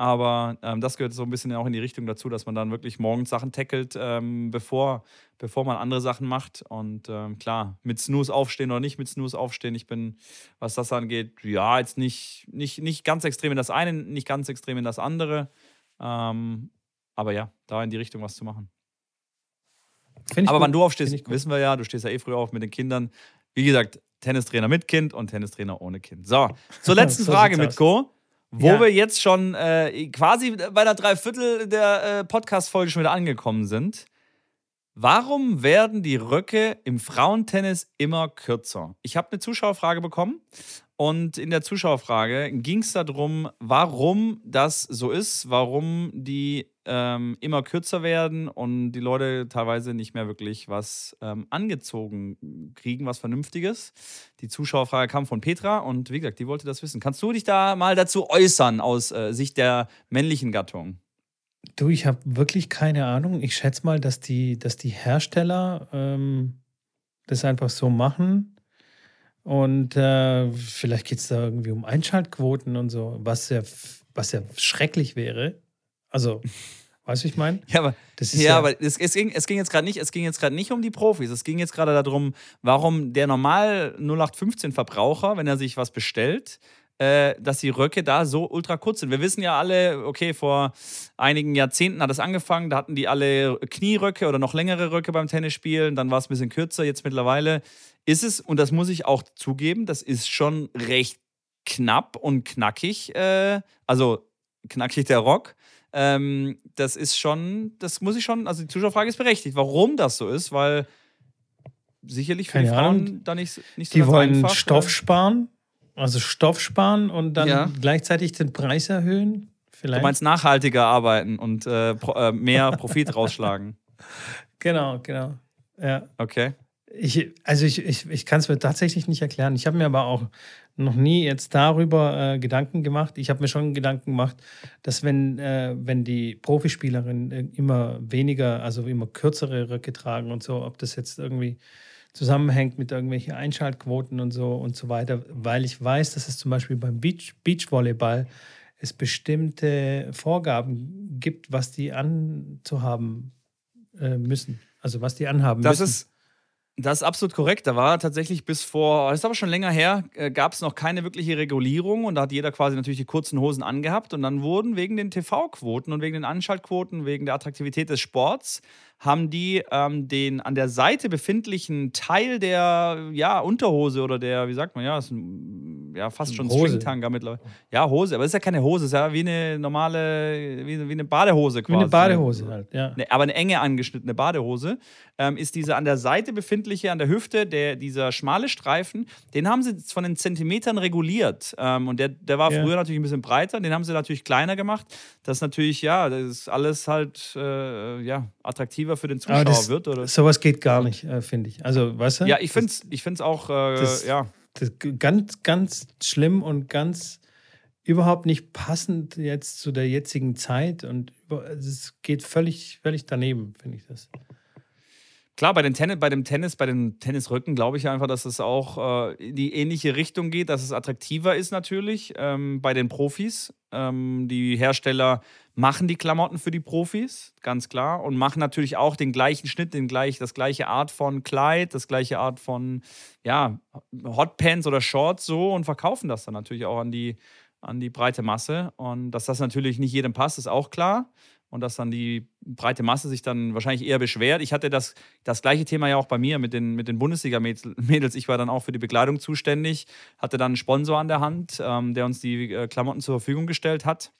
Aber ähm, das gehört so ein bisschen auch in die Richtung dazu, dass man dann wirklich morgens Sachen tackelt, ähm, bevor, bevor man andere Sachen macht. Und ähm, klar, mit Snooze aufstehen oder nicht mit Snooze aufstehen. Ich bin, was das angeht, ja, jetzt nicht, nicht, nicht ganz extrem in das eine, nicht ganz extrem in das andere. Ähm, aber ja, da in die Richtung was zu machen. Aber gut. wann du aufstehst, wissen wir ja, du stehst ja eh früh auf mit den Kindern. Wie gesagt, Tennistrainer mit Kind und Tennistrainer ohne Kind. So, zur letzten so Frage mit Go. Wo ja. wir jetzt schon äh, quasi bei der Dreiviertel der äh, Podcast-Folge schon wieder angekommen sind. Warum werden die Röcke im Frauentennis immer kürzer? Ich habe eine Zuschauerfrage bekommen und in der Zuschauerfrage ging es darum, warum das so ist, warum die ähm, immer kürzer werden und die Leute teilweise nicht mehr wirklich was ähm, angezogen kriegen, was Vernünftiges. Die Zuschauerfrage kam von Petra und wie gesagt, die wollte das wissen. Kannst du dich da mal dazu äußern aus äh, Sicht der männlichen Gattung? Du, ich habe wirklich keine Ahnung. Ich schätze mal, dass die, dass die Hersteller ähm, das einfach so machen und äh, vielleicht geht es da irgendwie um Einschaltquoten und so, was ja, was ja schrecklich wäre. Also, weißt du, ich meine? Ja, aber, ja, ja, aber es, es, ging, es ging jetzt gerade nicht, nicht um die Profis. Es ging jetzt gerade darum, warum der normal 0815-Verbraucher, wenn er sich was bestellt, dass die Röcke da so ultra kurz sind. Wir wissen ja alle, okay, vor einigen Jahrzehnten hat es angefangen, da hatten die alle Knieröcke oder noch längere Röcke beim Tennisspielen, dann war es ein bisschen kürzer, jetzt mittlerweile ist es, und das muss ich auch zugeben, das ist schon recht knapp und knackig, äh, also knackig der Rock. Ähm, das ist schon, das muss ich schon, also die Zuschauerfrage ist berechtigt, warum das so ist, weil sicherlich für Keine die Frauen Ahnung. da nicht, nicht so Die wollen einfach, Stoff sparen also Stoff sparen und dann ja. gleichzeitig den Preis erhöhen? Vielleicht? Du meinst nachhaltiger arbeiten und äh, pro, äh, mehr Profit rausschlagen. Genau, genau. Ja. Okay. Ich, also ich, ich, ich kann es mir tatsächlich nicht erklären. Ich habe mir aber auch noch nie jetzt darüber äh, Gedanken gemacht. Ich habe mir schon Gedanken gemacht, dass wenn, äh, wenn die Profispielerinnen äh, immer weniger, also immer kürzere Röcke tragen und so, ob das jetzt irgendwie zusammenhängt mit irgendwelchen Einschaltquoten und so und so weiter, weil ich weiß, dass es zum Beispiel beim Beach, Beachvolleyball es bestimmte Vorgaben gibt, was die anzuhaben äh, müssen. Also was die anhaben das müssen. Ist, das ist absolut korrekt. Da war tatsächlich bis vor, das ist aber schon länger her, äh, gab es noch keine wirkliche Regulierung und da hat jeder quasi natürlich die kurzen Hosen angehabt und dann wurden wegen den TV-Quoten und wegen den Anschaltquoten, wegen der Attraktivität des Sports, haben die ähm, den an der Seite befindlichen Teil der ja, Unterhose oder der, wie sagt man, ja, ist ein, ja fast schon Stringtanga mittlerweile. Ja, Hose, aber es ist ja keine Hose, es ist ja wie eine normale, wie, wie eine Badehose quasi. Wie eine Badehose halt, ja. Ne, aber eine enge angeschnittene Badehose. Ähm, ist dieser an der Seite befindliche, an der Hüfte, der, dieser schmale Streifen, den haben sie von den Zentimetern reguliert. Ähm, und der, der war ja. früher natürlich ein bisschen breiter, den haben sie natürlich kleiner gemacht. Das ist natürlich, ja, das ist alles halt, äh, ja, attraktiver für den Zuschauer das, wird. Oder? Sowas geht gar nicht, äh, finde ich. Also, weißt du? Ja, ich finde es ich find's auch, äh, das, ja. Das ganz, ganz schlimm und ganz überhaupt nicht passend jetzt zu der jetzigen Zeit und es geht völlig, völlig daneben, finde ich das. Klar, bei, den Tennis, bei dem Tennis, bei den Tennisrücken glaube ich einfach, dass es auch äh, in die ähnliche Richtung geht, dass es attraktiver ist natürlich ähm, bei den Profis. Ähm, die Hersteller machen die Klamotten für die Profis, ganz klar, und machen natürlich auch den gleichen Schnitt, den gleich, das gleiche Art von Kleid, das gleiche Art von ja, Hotpants oder Shorts so und verkaufen das dann natürlich auch an die, an die breite Masse. Und dass das natürlich nicht jedem passt, ist auch klar und dass dann die breite Masse sich dann wahrscheinlich eher beschwert. Ich hatte das, das gleiche Thema ja auch bei mir mit den, mit den Bundesliga-Mädels. Ich war dann auch für die Bekleidung zuständig, hatte dann einen Sponsor an der Hand, ähm, der uns die äh, Klamotten zur Verfügung gestellt hat.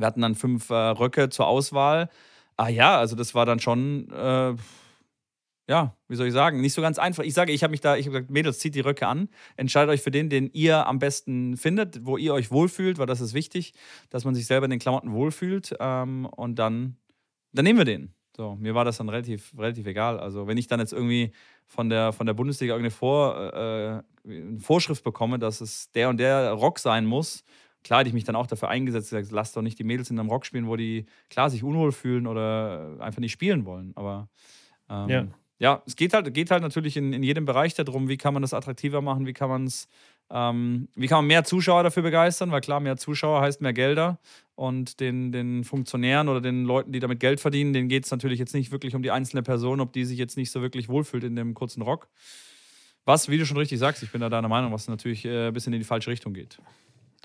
Wir hatten dann fünf äh, Röcke zur Auswahl. Ah ja, also das war dann schon äh, ja, wie soll ich sagen, nicht so ganz einfach. Ich sage, ich habe mich da, ich habe gesagt, Mädels, zieht die Röcke an, entscheidet euch für den, den ihr am besten findet, wo ihr euch wohlfühlt, weil das ist wichtig, dass man sich selber in den Klamotten wohlfühlt. Ähm, und dann, dann nehmen wir den. So, mir war das dann relativ, relativ egal. Also, wenn ich dann jetzt irgendwie von der, von der Bundesliga irgendeine Vor, äh, eine Vorschrift bekomme, dass es der und der Rock sein muss, klar hätte ich mich dann auch dafür eingesetzt, gesagt, lasst doch nicht die Mädels in einem Rock spielen, wo die klar sich unwohl fühlen oder einfach nicht spielen wollen. Aber ähm, ja ja, es geht halt, geht halt natürlich in, in jedem Bereich darum, wie kann man das attraktiver machen, wie kann man es, ähm, wie kann man mehr Zuschauer dafür begeistern, weil klar, mehr Zuschauer heißt mehr Gelder und den, den Funktionären oder den Leuten, die damit Geld verdienen, denen geht es natürlich jetzt nicht wirklich um die einzelne Person, ob die sich jetzt nicht so wirklich wohlfühlt in dem kurzen Rock. Was, wie du schon richtig sagst, ich bin da deiner Meinung, was natürlich äh, ein bisschen in die falsche Richtung geht.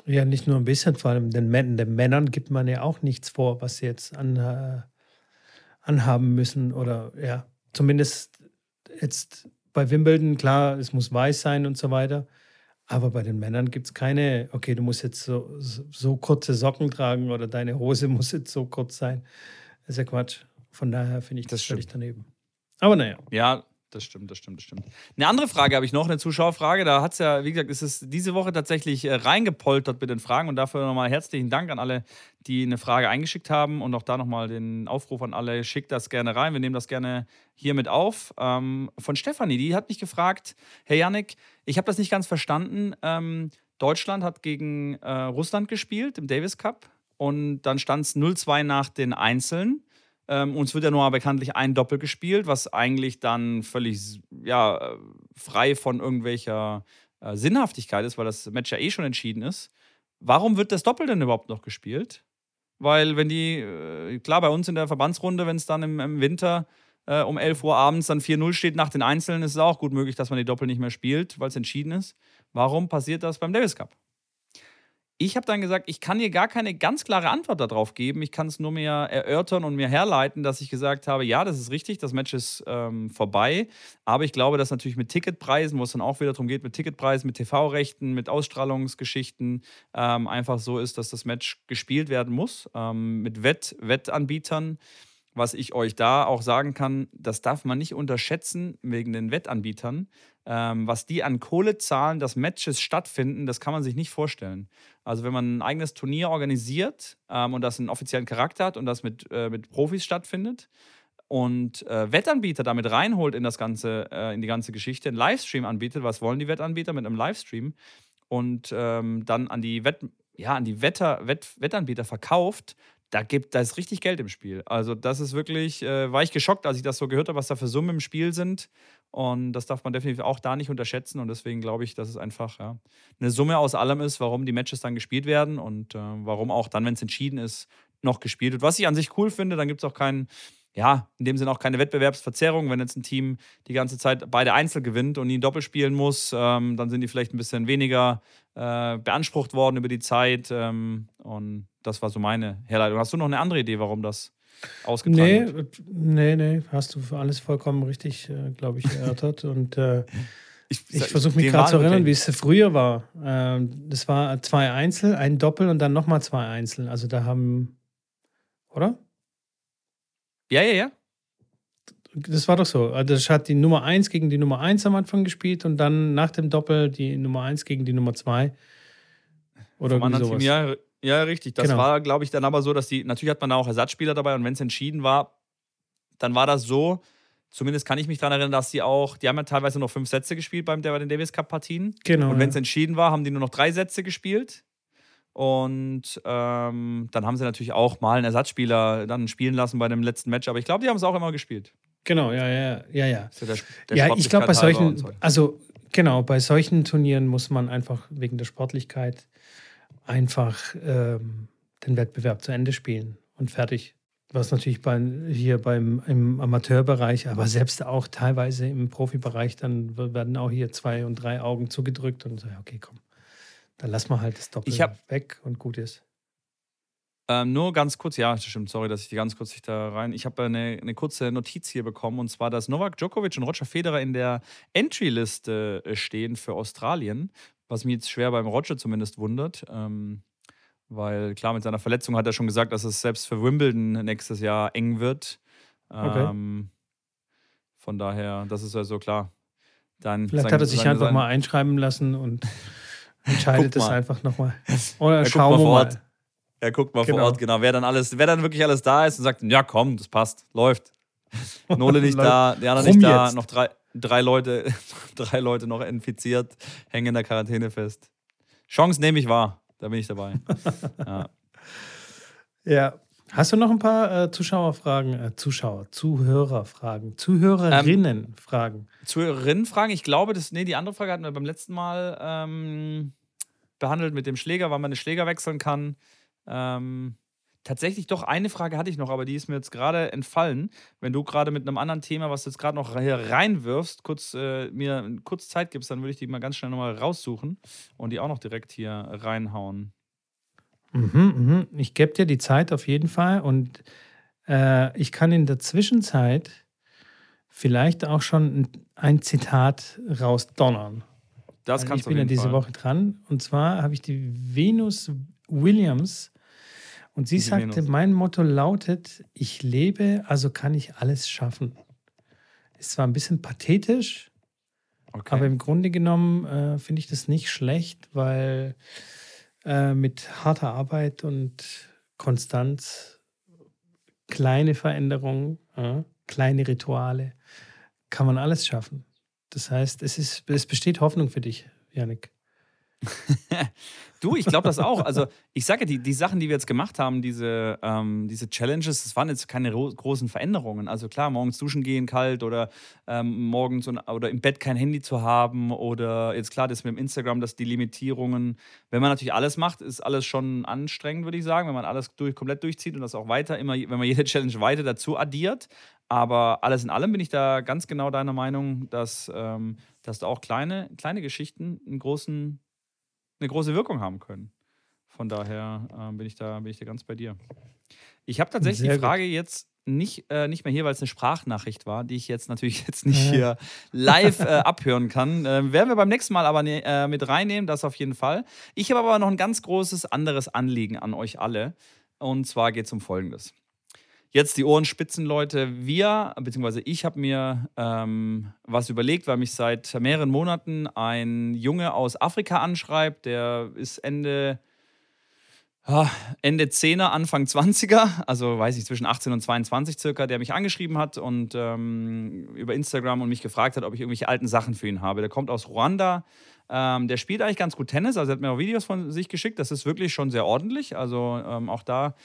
Ja, nicht nur ein bisschen, vor allem den, Män den Männern gibt man ja auch nichts vor, was sie jetzt an, äh, anhaben müssen oder ja, zumindest jetzt bei Wimbledon, klar, es muss weiß sein und so weiter. Aber bei den Männern gibt es keine, okay, du musst jetzt so, so kurze Socken tragen oder deine Hose muss jetzt so kurz sein. Das ist ja Quatsch. Von daher finde ich das, das völlig daneben. Aber naja. Ja, das stimmt, das stimmt, das stimmt. Eine andere Frage habe ich noch, eine Zuschauerfrage. Da hat es ja, wie gesagt, ist es diese Woche tatsächlich äh, reingepoltert mit den Fragen und dafür nochmal herzlichen Dank an alle, die eine Frage eingeschickt haben und auch da nochmal den Aufruf an alle, schickt das gerne rein. Wir nehmen das gerne hier mit auf. Ähm, von Stefanie, die hat mich gefragt, Herr Janik, ich habe das nicht ganz verstanden. Ähm, Deutschland hat gegen äh, Russland gespielt im Davis Cup und dann stand es 0-2 nach den Einzelnen. Ähm, uns wird ja nur bekanntlich ein Doppel gespielt, was eigentlich dann völlig ja, frei von irgendwelcher äh, Sinnhaftigkeit ist, weil das Match ja eh schon entschieden ist. Warum wird das Doppel denn überhaupt noch gespielt? Weil, wenn die, äh, klar, bei uns in der Verbandsrunde, wenn es dann im, im Winter äh, um 11 Uhr abends dann 4-0 steht nach den Einzelnen, ist es auch gut möglich, dass man die Doppel nicht mehr spielt, weil es entschieden ist. Warum passiert das beim Davis Cup? Ich habe dann gesagt, ich kann dir gar keine ganz klare Antwort darauf geben. Ich kann es nur mehr erörtern und mir herleiten, dass ich gesagt habe, ja, das ist richtig, das Match ist ähm, vorbei. Aber ich glaube, dass natürlich mit Ticketpreisen, wo es dann auch wieder darum geht, mit Ticketpreisen, mit TV-Rechten, mit Ausstrahlungsgeschichten, ähm, einfach so ist, dass das Match gespielt werden muss. Ähm, mit Wett Wettanbietern was ich euch da auch sagen kann, das darf man nicht unterschätzen wegen den Wettanbietern. Ähm, was die an Kohle zahlen, dass Matches stattfinden, das kann man sich nicht vorstellen. Also wenn man ein eigenes Turnier organisiert ähm, und das einen offiziellen Charakter hat und das mit, äh, mit Profis stattfindet und äh, Wettanbieter damit reinholt in das ganze, äh, in die ganze Geschichte, einen Livestream anbietet, was wollen die Wettanbieter mit einem Livestream und ähm, dann an die Wett, ja, an die Wetter, Wett, Wettanbieter verkauft, da gibt, da ist richtig Geld im Spiel. Also das ist wirklich, äh, war ich geschockt, als ich das so gehört habe, was da für Summen im Spiel sind. Und das darf man definitiv auch da nicht unterschätzen. Und deswegen glaube ich, dass es einfach ja, eine Summe aus allem ist, warum die Matches dann gespielt werden und äh, warum auch dann, wenn es entschieden ist, noch gespielt wird. Was ich an sich cool finde, dann gibt es auch keinen ja, in dem Sinne auch keine Wettbewerbsverzerrung. Wenn jetzt ein Team die ganze Zeit beide Einzel gewinnt und nie ein Doppel spielen muss, ähm, dann sind die vielleicht ein bisschen weniger äh, beansprucht worden über die Zeit. Ähm, und das war so meine Herleitung. Hast du noch eine andere Idee, warum das ausgetragen nee? Nee, nee, hast du für alles vollkommen richtig, äh, glaube ich, erörtert. und äh, ich, ich versuche mich gerade zu erinnern, wie es früher war. Ähm, das war zwei Einzel, ein Doppel und dann nochmal zwei Einzel. Also da haben, oder? Ja, ja, ja. Das war doch so. Also das hat die Nummer 1 gegen die Nummer 1 am Anfang gespielt und dann nach dem Doppel die Nummer 1 gegen die Nummer 2. Oder irgendwie sowas. Team, ja, ja, richtig. Das genau. war, glaube ich, dann aber so, dass die, natürlich hat man da auch Ersatzspieler dabei und wenn es entschieden war, dann war das so, zumindest kann ich mich daran erinnern, dass sie auch, die haben ja teilweise noch fünf Sätze gespielt beim, bei den Davis Cup Partien. Genau. Und wenn es ja. entschieden war, haben die nur noch drei Sätze gespielt. Und ähm, dann haben sie natürlich auch mal einen Ersatzspieler dann spielen lassen bei dem letzten Match. Aber ich glaube, die haben es auch immer gespielt. Genau, ja, ja, ja, ja. Ja, der, der Ja, ich glaube, bei solchen, so. also genau, bei solchen Turnieren muss man einfach wegen der Sportlichkeit einfach ähm, den Wettbewerb zu Ende spielen und fertig. Was natürlich bei, hier beim im Amateurbereich, aber selbst auch teilweise im Profibereich, dann werden auch hier zwei und drei Augen zugedrückt und so, okay, komm. Dann lass mal halt das Doppel hab- weg und gut ist. Ähm, nur ganz kurz, ja, das stimmt, sorry, dass ich die ganz kurz nicht da rein. Ich habe eine, eine kurze Notiz hier bekommen und zwar, dass Novak Djokovic und Roger Federer in der Entry-Liste äh, stehen für Australien, was mich jetzt schwer beim Roger zumindest wundert. Ähm, weil klar, mit seiner Verletzung hat er schon gesagt, dass es selbst für Wimbledon nächstes Jahr eng wird. Okay. Ähm, von daher, das ist also klar. Dann Vielleicht sein- hat er sich einfach sein- mal einschreiben lassen und entscheidet es einfach nochmal. Oder guck schauen mal wir vor mal. Ort. Er guckt mal vor Genau. Ort, genau. Wer dann alles, wer dann wirklich alles da ist und sagt, ja komm, das passt, läuft. Nole nicht da, die anderen Rum nicht da, jetzt. noch drei, drei Leute, drei Leute noch infiziert, hängen in der Quarantäne fest. Chance nehme ich wahr, da bin ich dabei. ja. Ja. Hast du noch ein paar äh, Zuschauerfragen, äh, Zuschauer, Zuhörerfragen, Zuhörerinnenfragen? Zuhörerinnen fragen, ich glaube, das, nee, die andere Frage hatten wir beim letzten Mal ähm, behandelt mit dem Schläger, wann man den Schläger wechseln kann. Ähm, tatsächlich doch eine Frage hatte ich noch, aber die ist mir jetzt gerade entfallen. Wenn du gerade mit einem anderen Thema, was du jetzt gerade noch hier reinwirfst, kurz, äh, mir kurz Zeit gibst, dann würde ich die mal ganz schnell nochmal raussuchen und die auch noch direkt hier reinhauen. Mhm, mhm. Ich gebe dir die Zeit auf jeden Fall und äh, ich kann in der Zwischenzeit vielleicht auch schon ein, Zitat rausdonnern. Das kannst ich du bin auf ja diese Fall. Woche dran und zwar habe ich die Venus Williams und sie sagte, mein Motto lautet, ich lebe, also kann ich alles schaffen. Ist zwar ein bisschen pathetisch, Okay. aber im Grunde genommen äh, finde ich das nicht schlecht, weil äh, mit harter Arbeit und Konstanz, kleine Veränderungen, äh, kleine Rituale, kann man alles schaffen. Das heißt, es, ist, es besteht Hoffnung für dich, Janik. Du, ich glaube das auch. Also, ich sage, die, die Sachen, die wir jetzt gemacht haben, diese, ähm, diese Challenges, das waren jetzt keine ro- großen Veränderungen. Also klar, morgens duschen gehen kalt oder ähm, morgens und, oder im Bett kein Handy zu haben oder jetzt klar, das mit dem Instagram, dass die Limitierungen, wenn man natürlich alles macht, ist alles schon anstrengend, würde ich sagen, wenn man alles durch, komplett durchzieht und das auch weiter, immer, wenn man jede Challenge weiter dazu addiert. Aber alles in allem bin ich da ganz genau deiner Meinung, dass, ähm, dass da auch kleine, kleine Geschichten einen großen eine große Wirkung haben können. Von daher ähm, bin, ich da, bin ich da ganz bei dir. Ich habe tatsächlich Sehr die gut. Frage jetzt nicht, äh, nicht mehr hier, weil es eine Sprachnachricht war, die ich jetzt natürlich jetzt nicht hier live äh, abhören kann. Ähm, werden wir beim nächsten Mal aber ne, äh, mit reinnehmen, das auf jeden Fall. Ich habe aber noch ein ganz großes anderes Anliegen an euch alle. Und zwar geht es um Folgendes. Jetzt die Ohren spitzen, Leute. Wir, beziehungsweise ich habe mir ähm, was überlegt, weil mich seit mehreren Monaten ein Junge aus Afrika anschreibt. Der ist Ende, ah, Ende 10er, Anfang 20er, also weiß ich, zwischen 18 und 22 circa, der mich angeschrieben hat und ähm, über Instagram und mich gefragt hat, ob ich irgendwelche alten Sachen für ihn habe. Der kommt aus Ruanda. Ähm, der spielt eigentlich ganz gut Tennis, also er hat mir auch Videos von sich geschickt. Das ist wirklich schon sehr ordentlich. Also ähm, auch da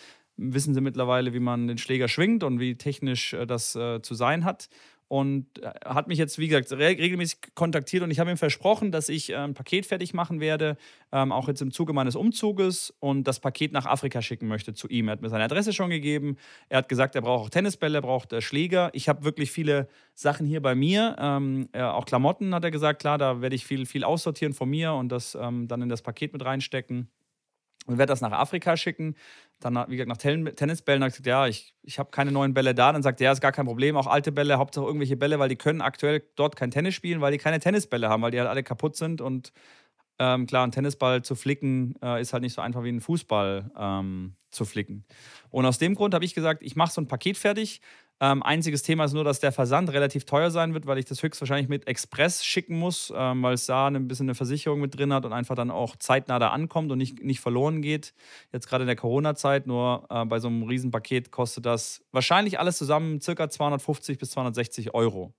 wissen sie mittlerweile, wie man den Schläger schwingt und wie technisch äh, das äh, zu sein hat. Und äh, hat mich jetzt, wie gesagt, re regelmäßig kontaktiert und ich habe ihm versprochen, dass ich ein Paket fertig machen werde, ähm, auch jetzt im Zuge meines Umzuges und das Paket nach Afrika schicken möchte zu ihm. Er hat mir seine Adresse schon gegeben. Er hat gesagt, er braucht auch Tennisbälle, er braucht äh, Schläger. Ich habe wirklich viele Sachen hier bei mir, ähm, äh, auch Klamotten, hat er gesagt. Klar, da werde ich viel, viel aussortieren von mir und das ähm, dann in das Paket mit reinstecken und werde das nach Afrika schicken. Dann, wie gesagt, nach Ten Tennisbällen. Er gesagt, ja, ich, ich habe keine neuen Bälle da. Dann sagt er, ja, ist gar kein Problem. Auch alte Bälle, Hauptsache irgendwelche Bälle, weil die können aktuell dort kein Tennis spielen, weil die keine Tennisbälle haben, weil die halt alle kaputt sind. Und ähm, klar, einen Tennisball zu flicken äh, ist halt nicht so einfach wie einen Fußball ähm, zu flicken. Und aus dem Grund habe ich gesagt, ich mache so ein Paket fertig. Ähm, einziges Thema ist nur, dass der Versand relativ teuer sein wird, weil ich das höchstwahrscheinlich mit Express schicken muss, ähm, weil es da ein bisschen eine Versicherung mit drin hat und einfach dann auch zeitnah da ankommt und nicht, nicht verloren geht. Jetzt gerade in der Corona-Zeit, nur äh, bei so einem Riesenpaket kostet das wahrscheinlich alles zusammen circa 250 bis 260 Euro.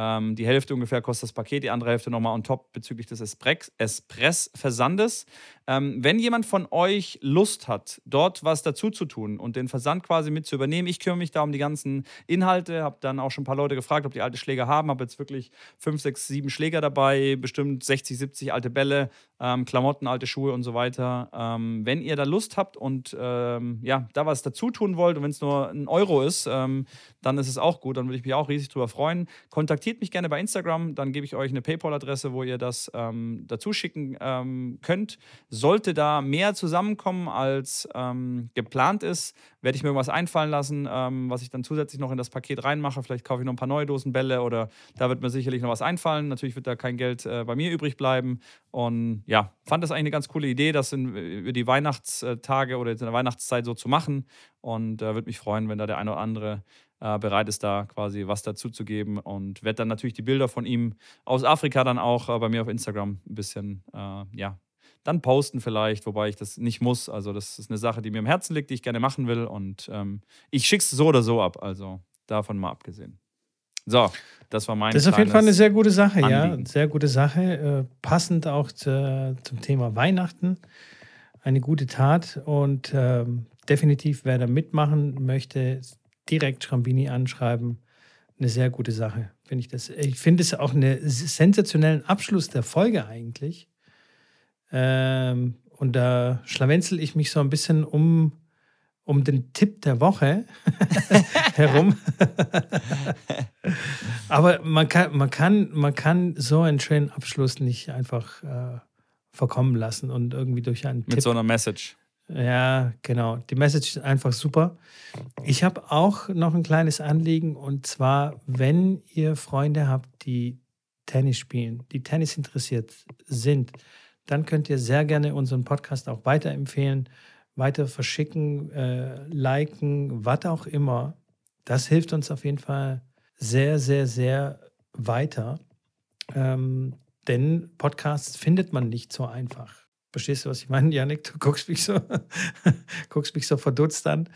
Ähm, die Hälfte ungefähr kostet das Paket, die andere Hälfte nochmal on top bezüglich des Espress-Versandes. Ähm, wenn jemand von euch Lust hat, dort was dazu zu tun und den Versand quasi mit zu übernehmen, ich kümmere mich da um die ganzen Inhalte, habe dann auch schon ein paar Leute gefragt, ob die alte Schläger haben, habe jetzt wirklich fünf, sechs, sieben Schläger dabei, bestimmt 60, 70 alte Bälle, ähm, Klamotten, alte Schuhe und so weiter. Ähm, wenn ihr da Lust habt und ähm, ja, da was dazu tun wollt und wenn es nur ein Euro ist, ähm, dann ist es auch gut, dann würde ich mich auch riesig drüber freuen. Kontaktiert mich gerne bei Instagram, dann gebe ich euch eine PayPal-Adresse, wo ihr das ähm, dazu schicken könnt sollte da mehr zusammenkommen, als ähm, geplant ist, werde ich mir irgendwas einfallen lassen, ähm, was ich dann zusätzlich noch in das Paket reinmache. Vielleicht kaufe ich noch ein paar neue Dosen Bälle oder da wird mir sicherlich noch was einfallen. Natürlich wird da kein Geld äh, bei mir übrig bleiben. Und ja, fand das eigentlich eine ganz coole Idee, das in, über die Weihnachtstage oder in der Weihnachtszeit so zu machen. Und äh, würde mich freuen, wenn da der eine oder andere äh, bereit ist, da quasi was dazu zu geben. Und werde dann natürlich die Bilder von ihm aus Afrika dann auch äh, bei mir auf Instagram ein bisschen äh, ja, dann posten vielleicht, wobei ich das nicht muss. Also das ist eine Sache, die mir im Herzen liegt, die ich gerne machen will und ähm, ich schicke es so oder so ab. Also davon mal abgesehen. So, das war mein. Das ist auf jeden Fall eine sehr gute Sache, Anliegen. ja. Sehr gute Sache. Äh, passend auch zu, zum Thema Weihnachten. Eine gute Tat und ähm, definitiv, wer da mitmachen möchte, direkt Schrambini anschreiben. Eine sehr gute Sache, finde ich das. Ich finde es auch einen sensationellen Abschluss der Folge eigentlich. Ähm, und da schlawenzel ich mich so ein bisschen um, um den Tipp der Woche herum. Aber man kann, man, kann, man kann so einen schönen Abschluss nicht einfach äh, verkommen lassen und irgendwie durch einen Mit Tipp. so einer Message. Ja, genau. Die Message ist einfach super. Ich habe auch noch ein kleines Anliegen und zwar, wenn ihr Freunde habt, die Tennis spielen, die Tennis interessiert sind, dann könnt ihr sehr gerne unseren Podcast auch weiterempfehlen, weiter verschicken, äh, liken, was auch immer. Das hilft uns auf jeden Fall sehr, sehr, sehr weiter. Ähm, denn Podcasts findet man nicht so einfach. Verstehst du, was ich meine, Janik? Du guckst mich so, guckst mich so verdutzt an.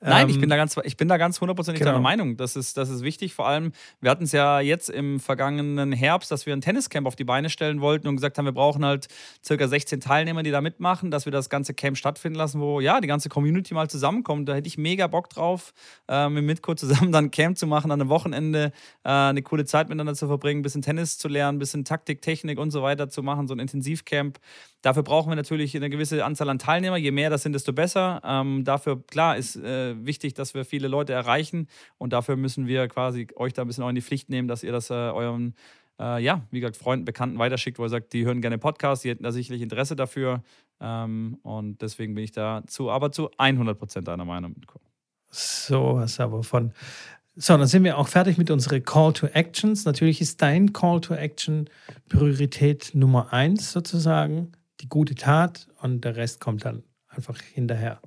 Nein, ich bin ähm, da ganz, ich bin da ganz hundertprozentig genau. deiner Meinung. Das ist, das ist wichtig. Vor allem, wir hatten es ja jetzt im vergangenen Herbst, dass wir ein Tenniscamp auf die Beine stellen wollten und gesagt haben, wir brauchen halt circa 16 Teilnehmer, die da mitmachen, dass wir das ganze Camp stattfinden lassen, wo ja die ganze Community mal zusammenkommt. Da hätte ich mega Bock drauf, äh, mit Mitko zusammen dann ein Camp zu machen, an einem Wochenende äh, eine coole Zeit miteinander zu verbringen, ein bisschen Tennis zu lernen, ein bisschen Taktik, Technik und so weiter zu machen, so ein Intensivcamp. Dafür brauchen wir natürlich eine gewisse Anzahl an Teilnehmer. Je mehr das sind, desto besser. Ähm, dafür, klar, ist äh, wichtig, dass wir viele Leute erreichen. Und dafür müssen wir quasi euch da ein bisschen auch in die Pflicht nehmen, dass ihr das äh, euren, äh, ja, wie gesagt, Freunden, Bekannten weiterschickt, wo ihr sagt, die hören gerne Podcasts, die hätten da sicherlich Interesse dafür. Ähm, und deswegen bin ich da zu, aber zu 100 Prozent deiner Meinung. So was aber von. So, dann sind wir auch fertig mit unseren Call to Actions. Natürlich ist dein Call to Action Priorität Nummer eins sozusagen die gute Tat und der Rest kommt dann einfach hinterher.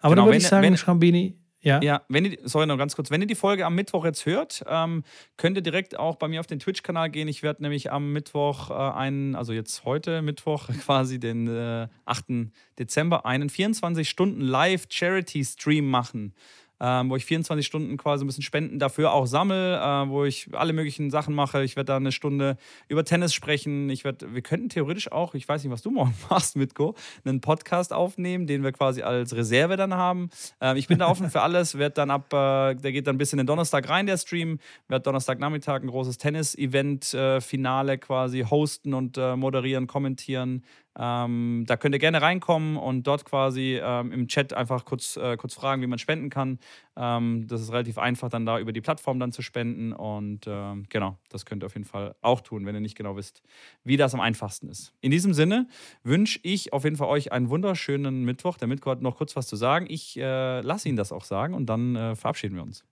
Aber genau, dann würde ich sagen, wenn, Schrambini, ja. Ja, wenn ihr, sorry noch ganz kurz, wenn ihr die Folge am Mittwoch jetzt hört, ähm, könnt ihr direkt auch bei mir auf den Twitch-Kanal gehen. Ich werde nämlich am Mittwoch äh, einen, also jetzt heute Mittwoch quasi den äh, 8. Dezember, einen 24 Stunden Live-Charity-Stream machen ähm, wo ich 24 Stunden quasi ein bisschen Spenden dafür auch sammle, äh, wo ich alle möglichen Sachen mache. Ich werde da eine Stunde über Tennis sprechen. Ich werd, wir könnten theoretisch auch, ich weiß nicht, was du morgen machst, Mitko, einen Podcast aufnehmen, den wir quasi als Reserve dann haben. Ähm, ich bin da offen für alles, werde dann ab, äh, der geht dann bis in den Donnerstag rein, der Stream, werde Donnerstagnachmittag ein großes Tennis-Event-Finale äh, quasi hosten und äh, moderieren, kommentieren. Ähm, da könnt ihr gerne reinkommen und dort quasi ähm, im Chat einfach kurz, äh, kurz fragen, wie man spenden kann. Ähm, das ist relativ einfach, dann da über die Plattform dann zu spenden. Und ähm, genau, das könnt ihr auf jeden Fall auch tun, wenn ihr nicht genau wisst, wie das am einfachsten ist. In diesem Sinne wünsche ich auf jeden Fall euch einen wunderschönen Mittwoch. Der Mittwoch hat noch kurz was zu sagen. Ich äh, lasse ihn das auch sagen und dann äh, verabschieden wir uns.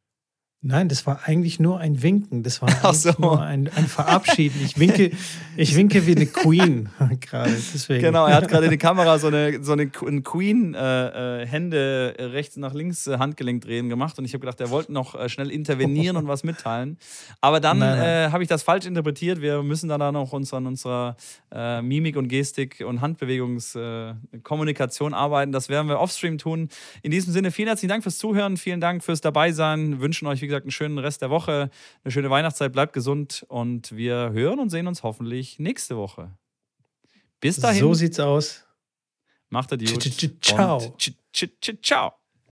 Nein, das war eigentlich nur ein Winken. Das war so. nur ein, ein, Verabschieden. Ich winke, ich winke wie eine Queen gerade. Deswegen. Genau, er hat gerade in die Kamera so eine, so eine Queen-Hände äh, äh, rechts nach links äh, Handgelenk drehen gemacht und ich habe gedacht, er wollte noch äh, schnell intervenieren und was mitteilen. Aber dann äh, habe ich das falsch interpretiert. Wir müssen dann noch uns an unserer äh, Mimik und Gestik und Handbewegungskommunikation arbeiten. Das werden wir offstream tun. In diesem Sinne, vielen herzlichen Dank fürs Zuhören, vielen Dank fürs Dabeisein. Wünschen euch, wie gesagt, einen schönen Rest der Woche, eine schöne Weihnachtszeit, bleibt gesund und wir hören und sehen uns hoffentlich nächste Woche. Bis dahin. So sieht's aus. Macht es gut. Ciao. Ciao.